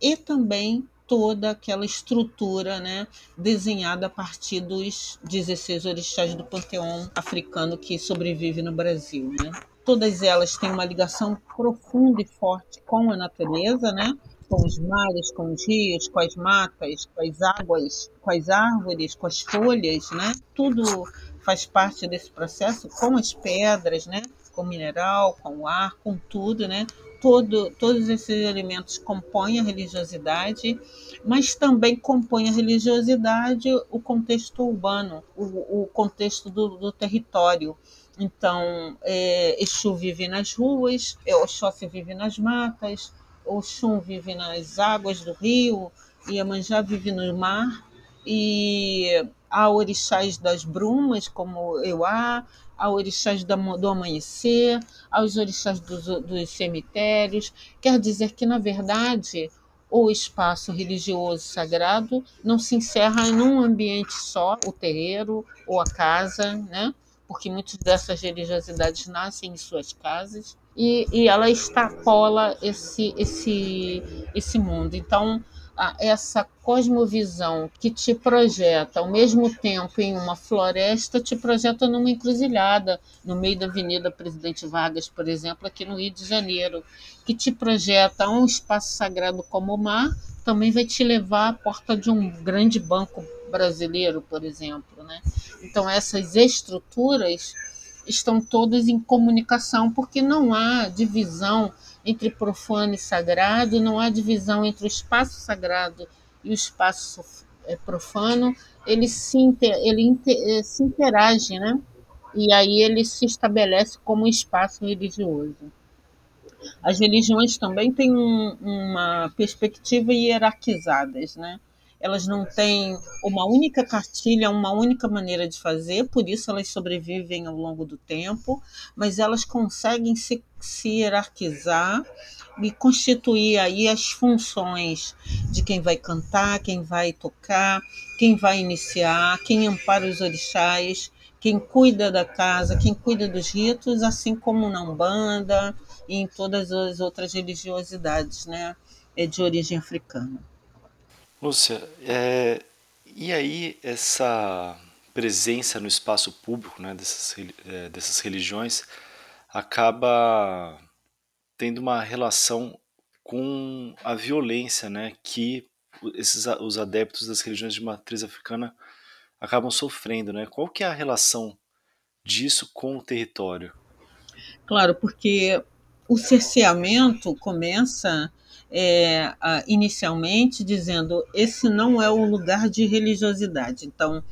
e também toda aquela estrutura né, desenhada a partir dos 16 orixás do panteão africano que sobrevive no Brasil. Né? Todas elas têm uma ligação profunda e forte com a natureza, né? com os mares, com os rios, com as matas, com as águas, com as árvores, com as folhas, né? Tudo faz parte desse processo com as pedras, né? Com o mineral, com o ar, com tudo, né? todo, todos esses elementos compõem a religiosidade, mas também compõe a religiosidade o contexto urbano, o, o contexto do, do, território. Então, é, Exu vive nas ruas, é, Oxóssi vive nas matas, Oxum vive nas águas do rio, Iemanjá vive no mar, e há orixás das brumas, como Euá, a orixás do amanhecer, aos orixás dos, dos cemitérios. Quer dizer que, na verdade, o espaço religioso sagrado não se encerra em um ambiente só, o terreiro ou a casa, né? Porque muitas dessas religiosidades nascem em suas casas, e, e ela extrapola esse, esse, esse mundo. Então, essa cosmovisão que te projeta ao mesmo tempo em uma floresta, te projeta numa encruzilhada, no meio da Avenida Presidente Vargas, por exemplo, aqui no Rio de Janeiro, que te projeta um espaço sagrado como o mar, também vai te levar à porta de um grande banco brasileiro, por exemplo. Né? Então, essas estruturas estão todas em comunicação, porque não há divisão entre profano e sagrado, não há divisão entre o espaço sagrado e o espaço eh, profano, ele se, inter, ele inter, eh, se interage, né? E aí ele se estabelece como um espaço religioso. As religiões também têm um, uma perspectiva hierarquizadas, né? Elas não têm uma única cartilha, uma única maneira de fazer, por isso elas sobrevivem ao longo do tempo, mas elas conseguem se, se hierarquizar e constituir aí as funções de quem vai cantar, quem vai tocar, quem vai iniciar, quem ampara os orixás, quem cuida da casa, quem cuida dos ritos, assim como na Umbanda e em todas as outras religiosidades né, é de origem africana. Lúcia, é, e aí essa presença no espaço público né, dessas, é, dessas religiões acaba tendo uma relação com a violência né, que esses, os adeptos das religiões de matriz africana acabam sofrendo. Né? Qual que é a relação disso com o território? Claro, porque o cerceamento começa é, inicialmente dizendo esse não é o lugar de religiosidade. Então,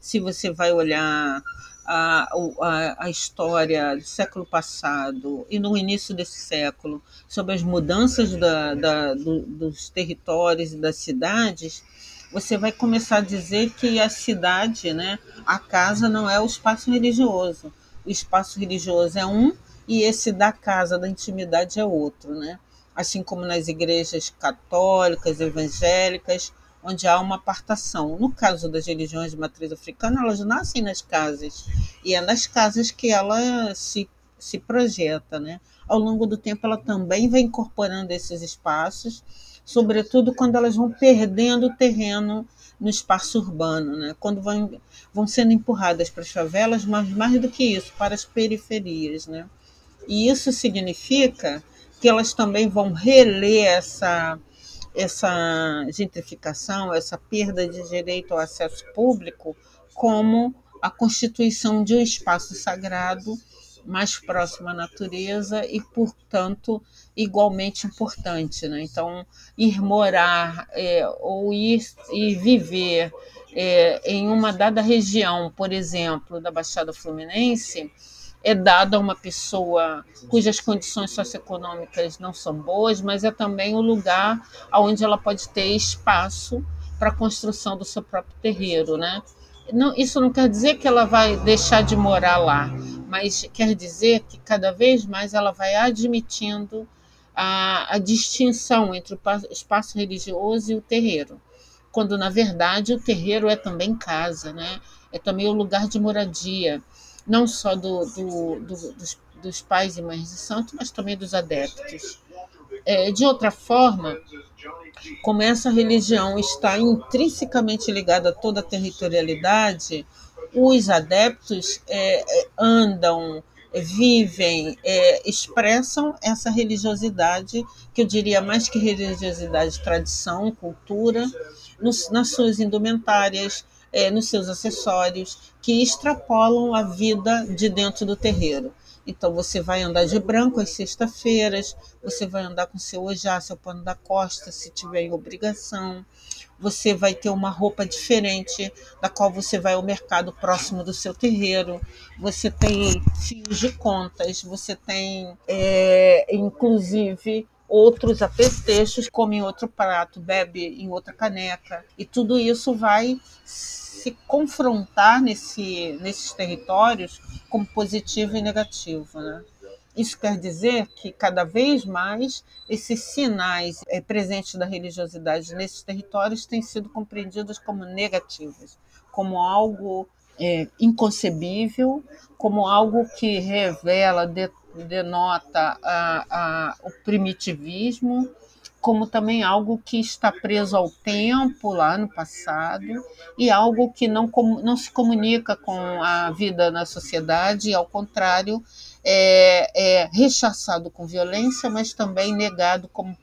se você vai olhar a, a, a, história do século passado e no início desse século sobre as mudanças da, da, do, dos territórios e das cidades, você vai começar a dizer que a cidade, né, a casa não é o espaço religioso. O espaço religioso é um e esse da casa, da intimidade, é outro. Né? Assim como nas igrejas católicas, evangélicas, onde há uma apartação. No caso das religiões de matriz africana, elas nascem nas casas, e é nas casas que ela se, se projeta. Né? Ao longo do tempo, ela também vai incorporando esses espaços, sobretudo quando elas vão perdendo terreno no espaço urbano, né? quando vão, vão sendo empurradas para as favelas, mas mais do que isso, para as periferias. Né? E isso significa que elas também vão reler essa essa gentrificação, essa perda de direito ao acesso público, como a constituição de um espaço sagrado mais próximo à natureza e, portanto, igualmente importante. Né? Então, ir morar é, ou ir, ir viver é, em uma dada região, por exemplo, da Baixada Fluminense, é dado a uma pessoa cujas condições socioeconômicas não são boas, mas é também o lugar onde ela pode ter espaço para a construção do seu próprio terreiro, né? Não, isso não quer dizer que ela vai deixar de morar lá, mas quer dizer que cada vez mais ela vai admitindo a, a distinção entre o espaço religioso e o terreiro, quando na verdade o terreiro é também casa, né? É também o lugar de moradia não só do, do, do, dos, dos, pais e mães de santo, mas também dos adeptos. É, de outra forma, como essa religião está intrinsecamente ligada a toda a territorialidade, os adeptos é, é andam, vivem, é, expressam essa religiosidade, que eu diria mais que religiosidade, tradição, cultura, nos, nas suas indumentárias, é, nos seus acessórios, que extrapolam a vida de dentro do terreiro. Então você vai andar de branco às sextas-feiras, você vai andar com seu ojá, seu pano da costa, se tiver em obrigação. Você vai ter uma roupa diferente, da qual você vai ao mercado próximo do seu terreiro. Você tem fios de contas, você tem, é, inclusive, outros apestechos, come em outro prato, bebe em outra caneca. E tudo isso vai se confrontar nesse, nesses territórios como positivo e negativo. Né? Isso quer dizer que cada vez mais esses sinais é, presentes da religiosidade nesses territórios têm sido compreendidos como negativos, como algo é, inconcebível, como algo que revela, denota a, a, o primitivismo, como também algo que está preso ao tempo lá no passado e algo que não, não se comunica com a vida na sociedade, e, ao contrário, é, é rechaçado com violência, mas também negado como,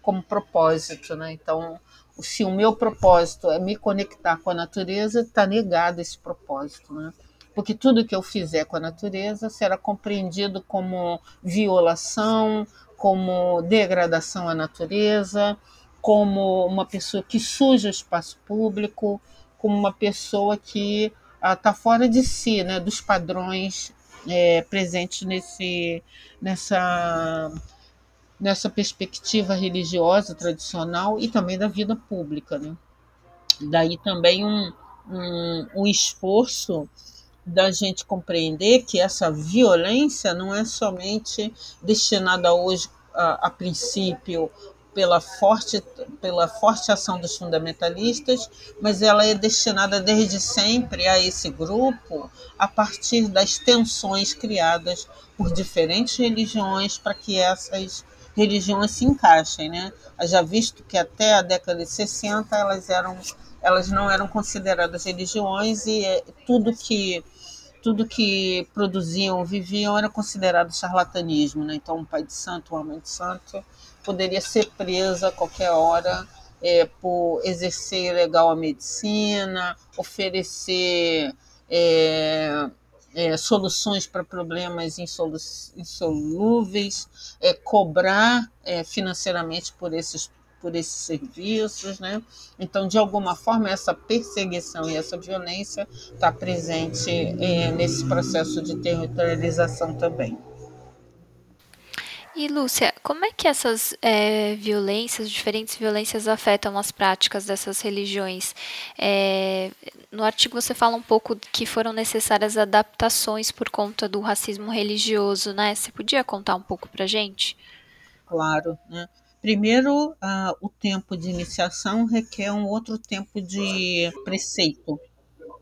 como propósito. Né? Então, se o meu propósito é me conectar com a natureza, está negado esse propósito. Né? Porque tudo que eu fizer com a natureza será compreendido como violação, como degradação à natureza, como uma pessoa que suja o espaço público, como uma pessoa que está ah, fora de si, né, dos padrões é, presentes nesse, nessa, nessa perspectiva religiosa tradicional e também da vida pública. Né? Daí também um, um, um esforço da gente compreender que essa violência não é somente destinada hoje, a, a princípio, pela forte, pela forte ação dos fundamentalistas, mas ela é destinada desde sempre a esse grupo a partir das tensões criadas por diferentes religiões para que essas religiões se encaixem. Né? Já visto que até a década de 60 elas, eram, elas não eram consideradas religiões e é, tudo que tudo que produziam, viviam, era considerado charlatanismo. Né? Então, um pai de santo, uma mãe de santo, poderia ser presa a qualquer hora é, por exercer legal a medicina, oferecer é, é, soluções para problemas insolúveis, é, cobrar financeiramente por esses por esses serviços, né? Então, de alguma forma, essa perseguição e essa violência está presente é, nesse processo de territorialização também. E Lúcia, como é que essas é, violências, diferentes violências, afetam as práticas dessas religiões? É, no artigo você fala um pouco que foram necessárias adaptações por conta do racismo religioso, né? Você podia contar um pouco para gente? Claro, né? Primeiro, uh, o tempo de iniciação requer um outro tempo de preceito.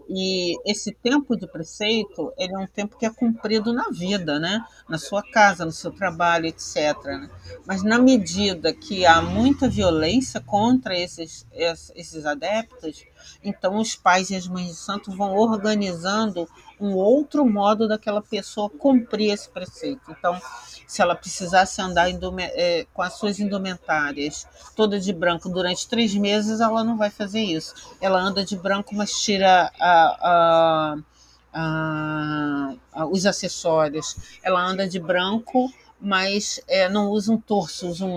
E esse tempo de preceito, ele é um tempo que é cumprido na vida, né? Na sua casa, no seu trabalho, etc. Né? Mas na medida que há muita violência contra esses, esses adeptos, então os pais e as mães de santo vão organizando um outro modo daquela pessoa cumprir esse preceito. Então, se ela precisasse andar é, com as suas indumentárias toda de branco durante três meses, ela não vai fazer isso. Ela anda de branco, mas tira a, a, a, os acessórios. Ela anda de branco, mas é, não usa um torso, usa um,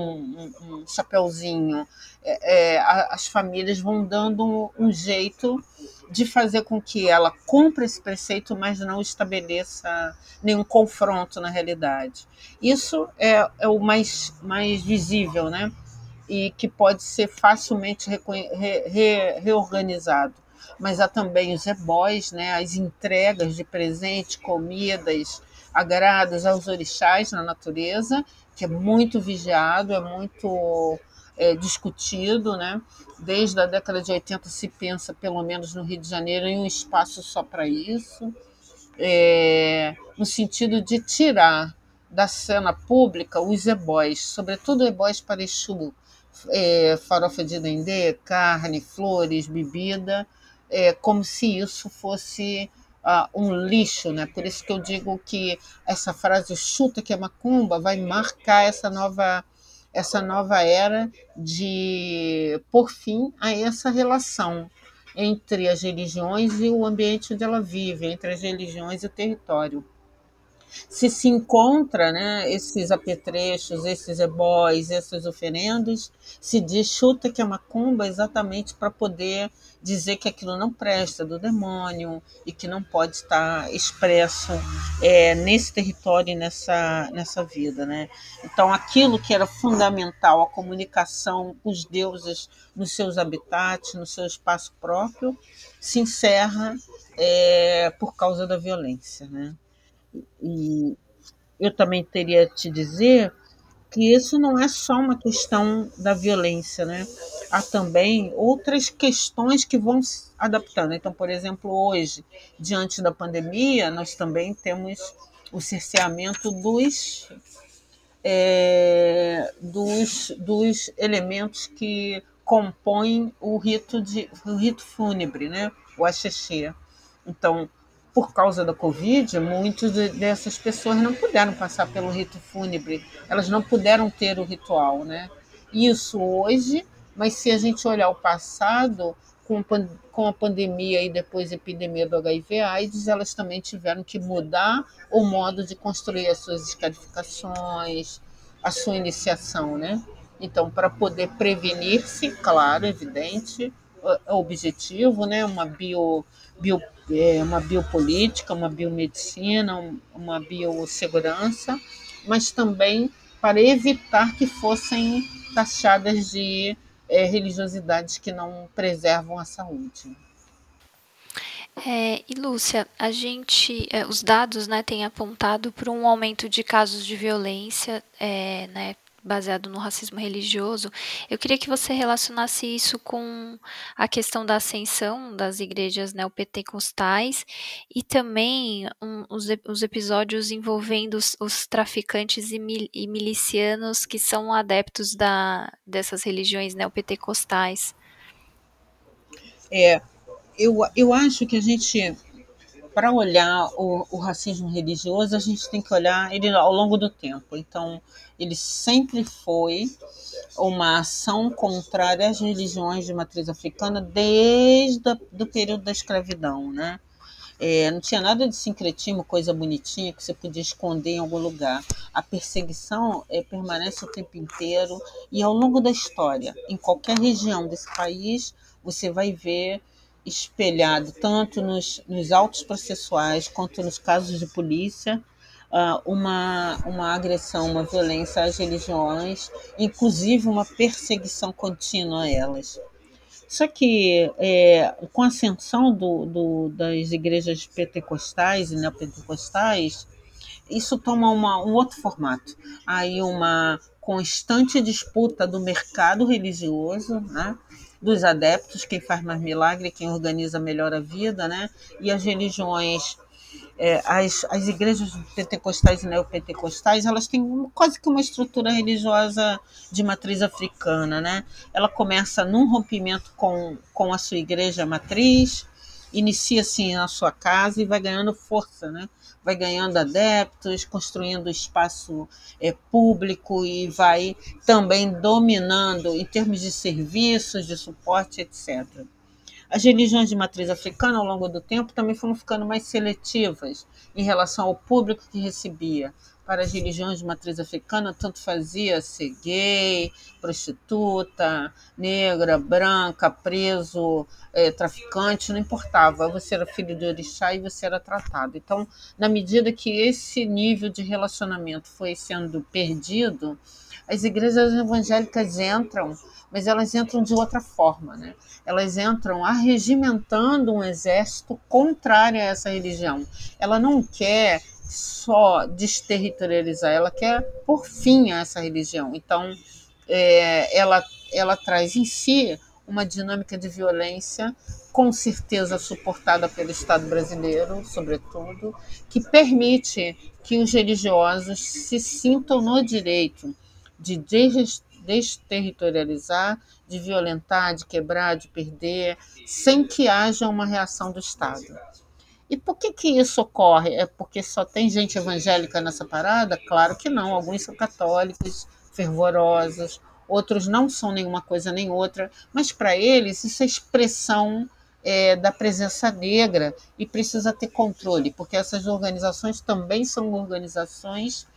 um, um chapéuzinho. É, é, as famílias vão dando um, um jeito de fazer com que ela cumpra esse preceito, mas não estabeleça nenhum confronto na realidade. Isso é, é o mais, mais visível, né? E que pode ser facilmente re, re, reorganizado. Mas há também os ebóis, né? as entregas de presente, comidas, agrados aos orixás na natureza, que é muito vigiado, é muito é, discutido, né? Desde a década de 80 se pensa, pelo menos no Rio de Janeiro, em um espaço só para isso, é, no sentido de tirar da cena pública os ebóis, sobretudo ebóis para Exu, é, farofa de dendê, carne, flores, bebida, é, como se isso fosse uh, um lixo, né? Por isso que eu digo que essa frase chuta que é macumba vai marcar essa nova essa nova era de por fim a essa relação entre as religiões e o ambiente onde ela vive, entre as religiões e o território se se encontra né, esses apetrechos, esses ebóis, essas oferendas, se diz chuta que é macumba exatamente para poder dizer que aquilo não presta do demônio e que não pode estar expresso é, nesse território e nessa, nessa vida. Né? Então, aquilo que era fundamental, a comunicação com os deuses nos seus habitats, no seu espaço próprio, se encerra é, por causa da violência. Né? E eu também teria te dizer que isso não é só uma questão da violência, né? Há também outras questões que vão se adaptando. Então, por exemplo, hoje, diante da pandemia, nós também temos o cerceamento dos, é, dos, dos elementos que compõem o rito, de, o rito fúnebre, né? o axixê. Então, por causa da Covid, muitas dessas pessoas não puderam passar pelo rito fúnebre, elas não puderam ter o ritual, né? Isso hoje, mas se a gente olhar o passado, com, a pandemia e depois a epidemia do HIV/AIDS, elas também tiveram que mudar o modo de construir as suas escarificações, a sua iniciação, né? Então, para poder prevenir-se, claro, evidente, objetivo, né? Uma bio, bio é, uma biopolítica, uma biomedicina, uma biossegurança, mas também para evitar que fossem taxadas de é, religiosidades que não preservam a saúde. É, e Lúcia, a gente, é, os dados, né, têm apontado para um aumento de casos de violência, é, né, baseado no racismo religioso, eu queria que você relacionasse isso com a questão da ascensão das igrejas neopentecostais e também um, os, os, episódios envolvendo os, os traficantes e, mil, e, milicianos que são adeptos da, dessas religiões neopentecostais. É, eu, eu acho que a gente para olhar o, o, racismo religioso, a gente tem que olhar ele ao longo do tempo. Então, ele sempre foi uma ação contrária às religiões de matriz africana desde o período da escravidão, né? É, não tinha nada de sincretismo, coisa bonitinha que você podia esconder em algum lugar. A perseguição é, permanece o tempo inteiro e ao longo da história, em qualquer região desse país, você vai ver espelhado tanto nos, nos autos processuais quanto nos casos de polícia uh, uma, uma agressão, uma violência às religiões, inclusive uma perseguição contínua a elas. Só que é, com a ascensão do, do, das igrejas pentecostais e neopentecostais, isso toma uma, um outro formato. Aí uma constante disputa do mercado religioso, né? dos adeptos, quem faz mais milagre, quem organiza melhor a vida, né? e as religiões é, as, as igrejas pentecostais e neopentecostais, elas têm quase que uma estrutura religiosa de matriz africana, né? Ela começa num rompimento com, com a sua igreja matriz, inicia-se na sua casa e vai ganhando força, né? Vai ganhando adeptos, construindo espaço é, público e vai também dominando em termos de serviços, de suporte, etc. As religiões de matriz africana, ao longo do tempo, também foram ficando mais seletivas em relação ao público que recebia. Para as religiões de matriz africana, tanto fazia ser gay, prostituta, negra, branca, preso, é, traficante, não importava. Você era filho de orixá e você era tratado. Então, na medida que esse nível de relacionamento foi sendo perdido, as igrejas evangélicas entram mas elas entram de outra forma, né? Elas entram arregimentando um exército contrário a essa religião. Ela não quer só desterritorializar, ela quer por fim a essa religião. Então, é, ela, ela traz em si uma dinâmica de violência, com certeza suportada pelo Estado brasileiro, sobretudo, que permite que os religiosos se sintam no direito de desterritorializar, de violentar, de quebrar, de perder, sem que haja uma reação do Estado. E por que, que isso ocorre? É porque só tem gente evangélica nessa parada? Claro que não. Alguns são católicos, fervorosos, outros não são nenhuma coisa nem outra, mas para eles isso é expressão é, da presença negra e precisa ter controle, porque essas organizações também são organizações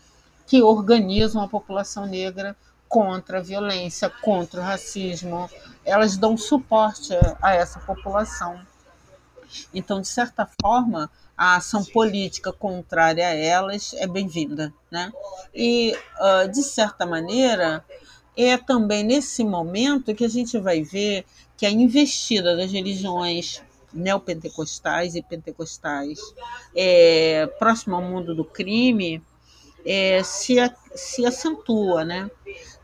que organizam a população negra contra a violência, contra o racismo, elas dão suporte a essa população. Então, de certa forma, a ação política contrária a elas é bem-vinda. Né? E, uh, de certa maneira, é também nesse momento que a gente vai ver que a investida das religiões neopentecostais e pentecostais é, próximo ao mundo do crime é, se, se acentua, né?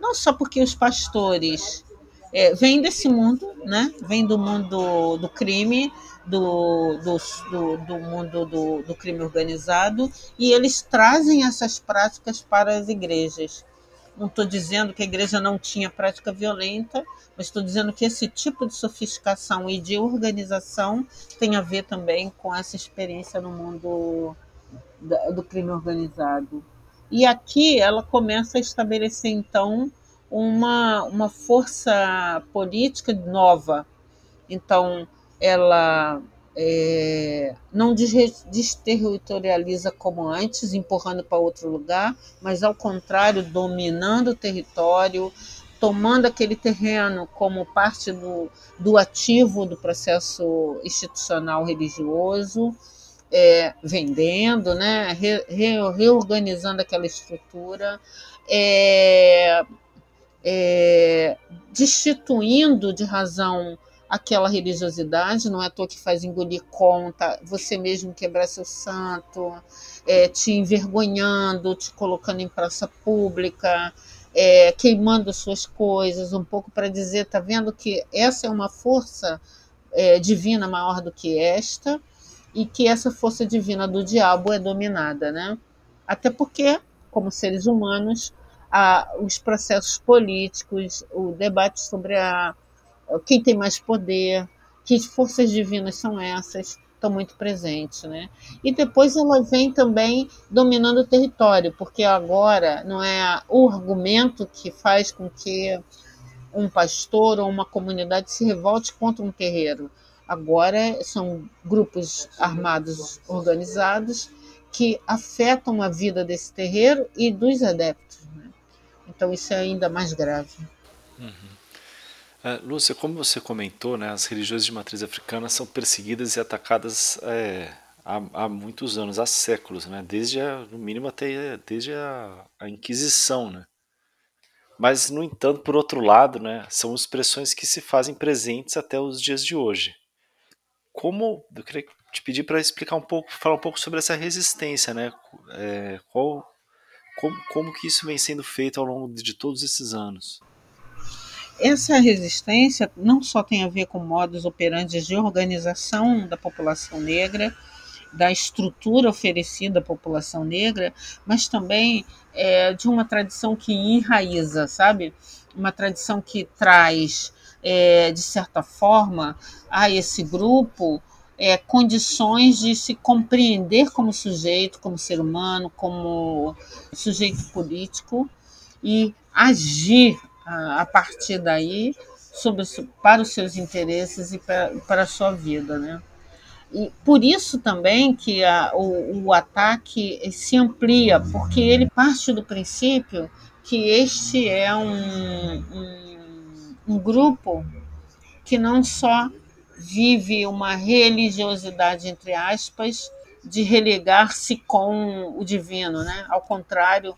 Não só porque os pastores é, vêm desse mundo, né? Vêm do mundo do crime, do, do, do, do mundo do, do crime organizado, e eles trazem essas práticas para as igrejas. Não estou dizendo que a igreja não tinha prática violenta, mas estou dizendo que esse tipo de sofisticação e de organização tem a ver também com essa experiência no mundo do crime organizado. E aqui ela começa a estabelecer, então, uma, uma força política nova. Então, ela é, não desterritorializa como antes, empurrando para outro lugar, mas, ao contrário, dominando o território, tomando aquele terreno como parte do, do ativo do processo institucional religioso é, vendendo, né, re, re, reorganizando aquela estrutura, é, é, destituindo de razão aquela religiosidade, não é à toa que faz engolir conta, você mesmo quebrar seu santo, é, te envergonhando, te colocando em praça pública, é, queimando suas coisas, um pouco para dizer, tá vendo que essa é uma força é, divina maior do que esta, e que essa força divina do diabo é dominada, né? Até porque, como seres humanos, a, os processos políticos, o debate sobre a, quem tem mais poder, que forças divinas são essas, estão muito presentes, né? E depois ela vem também dominando o território, porque agora não é o argumento que faz com que um pastor ou uma comunidade se revolte contra um terreiro, Agora são grupos armados organizados que afetam a vida desse terreiro e dos adeptos. Né? Então isso é ainda mais grave. Uhum. Uh, Lúcia, como você comentou, né, as religiões de matriz africana são perseguidas e atacadas é, há, há, muitos anos, há séculos, né, desde a, no mínimo até desde a, a, Inquisição, né. Mas, no entanto, por outro lado, né, são expressões que se fazem presentes até os dias de hoje. Como eu queria te pedir para explicar um pouco, falar um pouco sobre essa resistência, né, é, qual, como, como que isso vem sendo feito ao longo de todos esses anos? essa resistência não só tem a ver com modos operantes de organização da população negra, da estrutura oferecida à população negra, mas também é, de uma tradição que enraiza, sabe? Uma tradição que traz, é, de certa forma, a esse grupo é, condições de se compreender como sujeito, como ser humano, como sujeito político e agir a, partir daí sobre, para os seus interesses e para, para a sua vida, né? E por isso também que a, o, o ataque se amplia, porque ele parte do princípio que este é um, um, um grupo que não só vive uma religiosidade, entre aspas, de relegar-se com o divino, né? Ao contrário,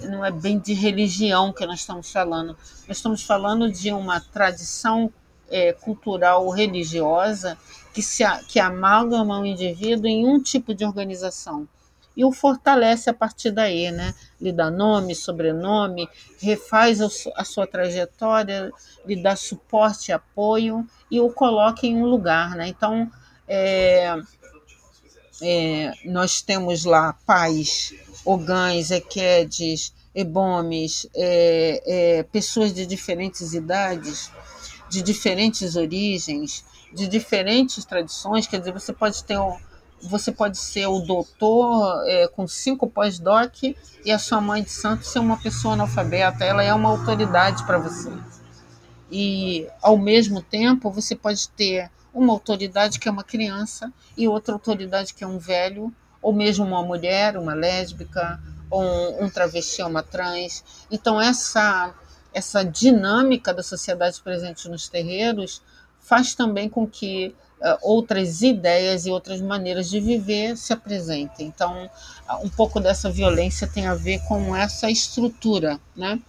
não é bem de religião que nós estamos falando. Nós estamos falando de uma tradição é, cultural religiosa que, se, que amalgama o indivíduo em um tipo de organização e o fortalece a partir daí, né? Lhe dá nome, sobrenome, refaz a sua trajetória, lhe dá suporte apoio e o coloca em um lugar, né? Então, é, é, nós temos lá pais Ogães, Equedes, Ebomes, é, é, pessoas de diferentes idades, de diferentes origens, de diferentes tradições. Quer dizer, você pode ter um, você pode ser o doutor é, com cinco pós-doc e a sua mãe de santo ser uma pessoa analfabeta. Ela é uma autoridade para você. E, ao mesmo tempo, você pode ter uma autoridade que é uma criança e outra autoridade que é um velho ou mesmo uma mulher, uma lésbica, ou um, um travesti uma trans. Então, essa, essa dinâmica da sociedade presente nos terreiros faz também com que outras ideias e outras maneiras de viver se apresentem. Então, um pouco dessa violência tem a ver com essa estrutura, né?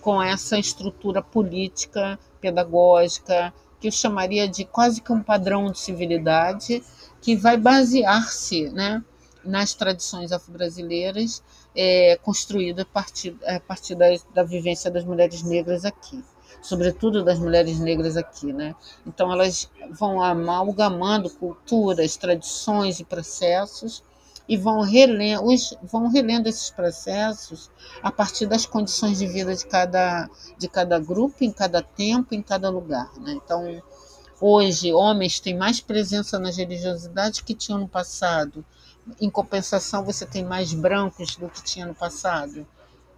com essa estrutura política, pedagógica, que eu chamaria de quase que um padrão de civilidade que vai basear-se né, nas tradições afro-brasileiras, é, construída a partir, a partir da, da vivência das mulheres negras aqui sobretudo das mulheres negras aqui, né? Então elas vão amalgamando culturas, tradições e processos e vão relendo, vão relendo esses processos a partir das condições de vida de cada, de cada grupo, em cada tempo, em cada lugar, né? Então hoje homens têm mais presença nas religiosidades que tinham no passado em compensação, você tem mais brancos do que tinha no passado.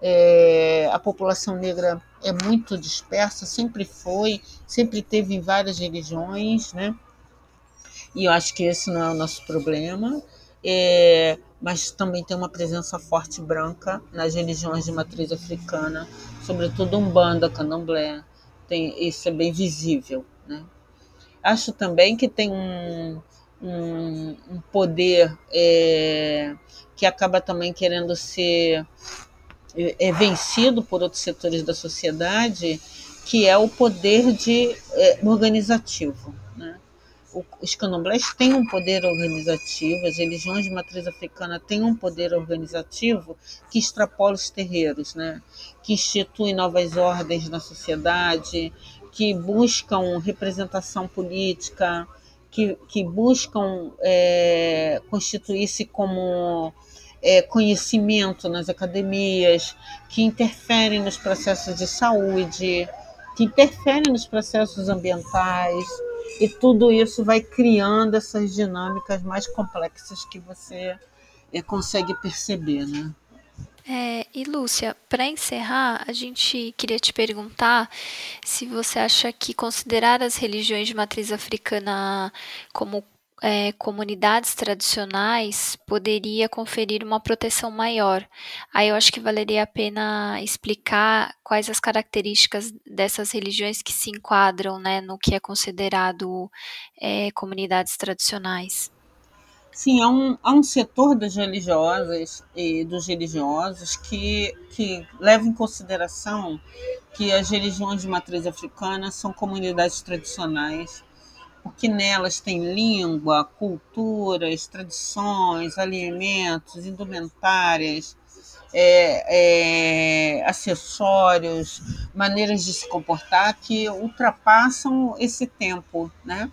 É, a população negra é muito dispersa, sempre foi, sempre teve em várias religiões, né? E eu acho que esse não é o nosso problema. É, mas também tem uma presença forte branca nas religiões de matriz africana, sobretudo Umbanda, Candomblé. Tem, isso é bem visível. Né? Acho também que tem um, um, um poder é, que acaba também querendo ser é, é, vencido por outros setores da sociedade, que é o poder de é, organizativo. Né? Os candomblés têm um poder organizativo, as religiões de matriz africana têm um poder organizativo que extrapola os terreiros, né? que institui novas ordens na sociedade, que buscam representação política, que, que buscam é, constituir-se como é, conhecimento nas academias, que interferem nos processos de saúde, que interferem nos processos ambientais, e tudo isso vai criando essas dinâmicas mais complexas que você é, consegue perceber. Né? É, e Lúcia, para encerrar, a gente queria te perguntar se você acha que considerar as religiões de matriz africana como é, comunidades tradicionais poderia conferir uma proteção maior. Aí eu acho que valeria a pena explicar quais as características dessas religiões que se enquadram né, no que é considerado é, comunidades tradicionais. Sim, há um, há um setor das religiosas e dos religiosos que, que leva em consideração que as religiões de matriz africana são comunidades tradicionais porque nelas tem língua, culturas, tradições, alimentos, indumentárias, é, é, acessórios, maneiras de se comportar que ultrapassam esse tempo, né?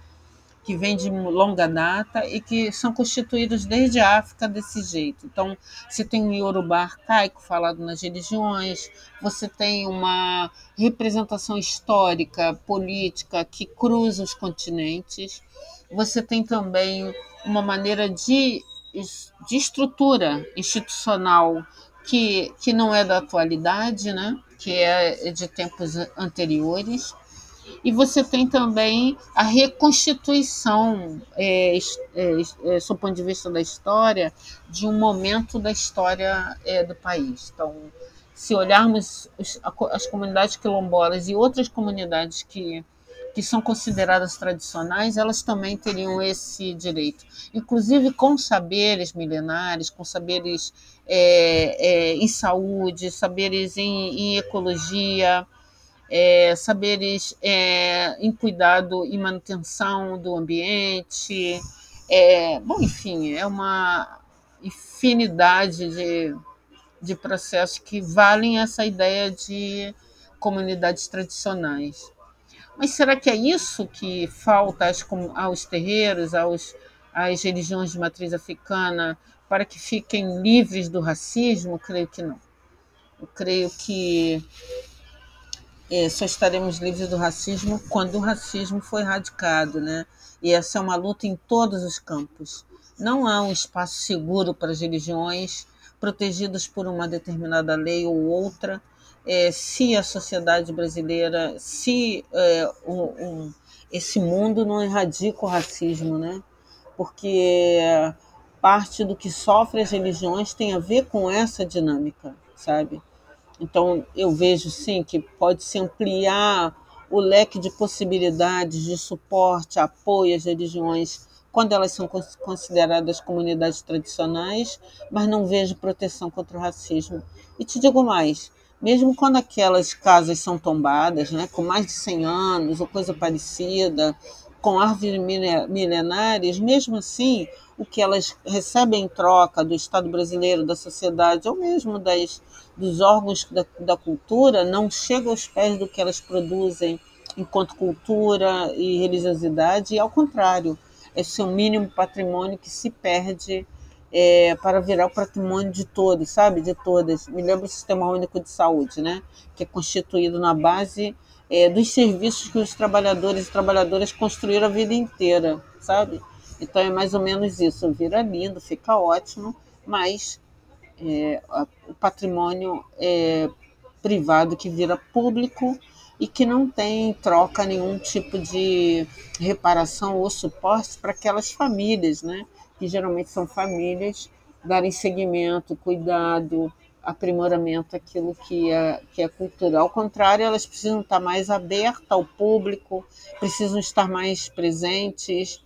Que vem de longa data e que são constituídos desde a África desse jeito. Então, você tem um Yorubá arcaico falado nas religiões, você tem uma representação histórica, política que cruza os continentes, você tem também uma maneira de, de estrutura institucional que, que não é da atualidade, né? que é de tempos anteriores e você tem também a reconstituição, é, é, é, sob o ponto de vista da história, de um momento da história é, do país. Então, se olharmos os, as comunidades quilombolas e outras comunidades que, que são consideradas tradicionais, elas também teriam esse direito, inclusive com saberes milenares, com saberes é, é, em saúde, saberes em, em ecologia é, saberes é, em cuidado e manutenção do ambiente. É, bom, enfim, é uma infinidade de, de processos que valem essa ideia de comunidades tradicionais. Mas será que é isso que falta aos, aos terreiros, aos, às religiões de matriz africana, para que fiquem livres do racismo? Creio que não. Eu creio que é, só estaremos livres do racismo quando o racismo for erradicado, né? E essa é uma luta em todos os campos. Não há um espaço seguro para as religiões protegidas por uma determinada lei ou outra. É, se a sociedade brasileira, se é, esse mundo não erradica o racismo, né? Porque parte do que sofre as religiões tem a ver com essa dinâmica, sabe? Então, eu vejo sim que pode se ampliar o leque de possibilidades de suporte, apoio às religiões quando elas são consideradas comunidades tradicionais, mas não vejo proteção contra o racismo. E te digo mais, mesmo quando aquelas casas são tombadas, né, com mais de 100 anos ou coisa parecida, com árvores milenares, mesmo assim, o que elas recebem em troca do Estado brasileiro, da sociedade, ou mesmo das, dos órgãos da, da cultura, não chega aos pés do que elas produzem enquanto cultura e religiosidade, e ao contrário, esse é o mínimo patrimônio que se perde é, para virar o patrimônio de todos, sabe? De todas. Me lembro do Sistema Único de Saúde, né? que é constituído na base é, dos serviços que os trabalhadores e trabalhadoras construíram a vida inteira, sabe? Então é mais ou menos isso. Vira lindo, fica ótimo, mas é, o patrimônio é privado que vira público e que não tem troca nenhum tipo de reparação ou suporte para aquelas famílias, né? Que geralmente são famílias darem seguimento, cuidado, aprimoramento aquilo que é, que é cultura. Ao contrário, elas precisam estar mais abertas ao público, precisam estar mais presentes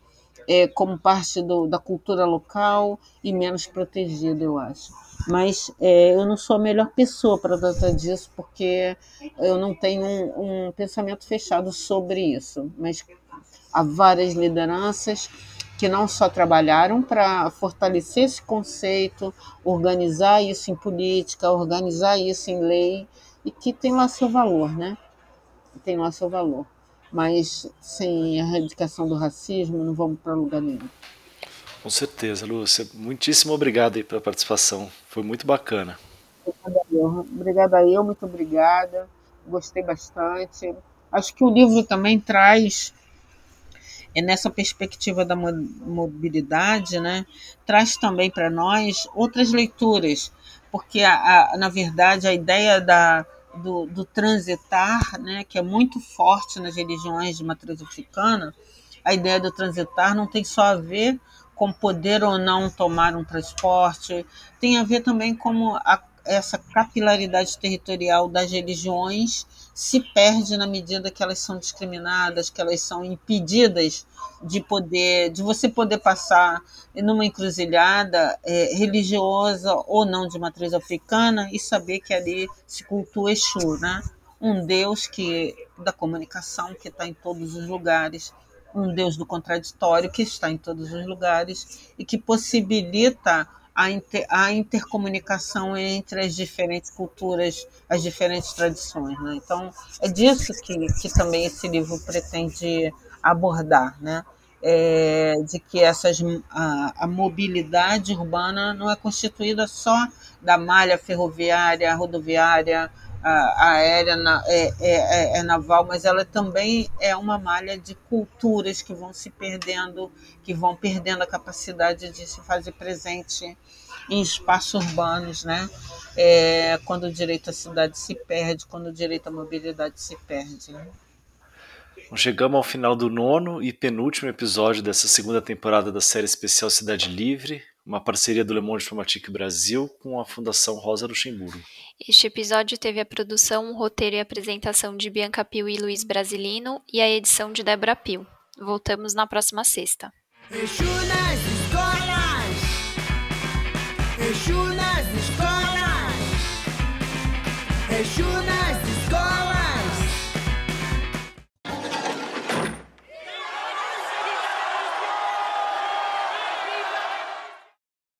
é, como parte do, da cultura local e menos protegidas, eu acho. Mas é, eu não sou a melhor pessoa para tratar disso, porque eu não tenho um, um pensamento fechado sobre isso. Mas há várias lideranças que não só trabalharam para fortalecer esse conceito, organizar isso em política, organizar isso em lei, e que tem lá seu valor, né? Tem lá seu valor. Mas sem a erradicação do racismo, não vamos para lugar nenhum. Com certeza, Lúcia. Muitíssimo obrigado aí pela participação. Foi muito bacana. Obrigada eu, muito obrigada. Gostei bastante. Acho que o livro também traz é nessa perspectiva da mobilidade, né, traz também para nós outras leituras porque, a, a, na verdade, a ideia da, do, do, transitar, né, que é muito forte nas religiões de matriz africana, a ideia do transitar não tem só a ver com poder ou não tomar um transporte, tem a ver também com a, essa capilaridade territorial das religiões se perde na medida que elas são discriminadas, que elas são impedidas de poder, de você poder passar numa encruzilhada é, religiosa ou não de matriz africana e saber que ali se cultua Exu, né? Um Deus que da comunicação que está em todos os lugares, um Deus do contraditório que está em todos os lugares e que possibilita a, inter, a intercomunicação entre as diferentes culturas, as diferentes tradições. Né? Então, é disso que, que também esse livro pretende abordar, né? É, de que essas, a, a, mobilidade urbana não é constituída só da malha ferroviária, rodoviária, aérea, na, é, é, é, é, naval, mas ela também é uma malha de culturas que vão se perdendo, que vão perdendo a capacidade de se fazer presente em espaços urbanos, né? É, quando o direito à cidade se perde, quando o direito à mobilidade se perde. Né? Chegamos ao final do nono e penúltimo episódio dessa segunda temporada da série especial Cidade Livre, uma parceria do Le Monde Diplomatique Brasil com a Fundação Rosa Luxemburgo. Este episódio teve a produção, roteiro e apresentação de Bianca Pio e Luiz Brasilino e a edição de Débora Pio. Voltamos na próxima sexta. Exu nas escolas! Exu nas escolas! Exu nas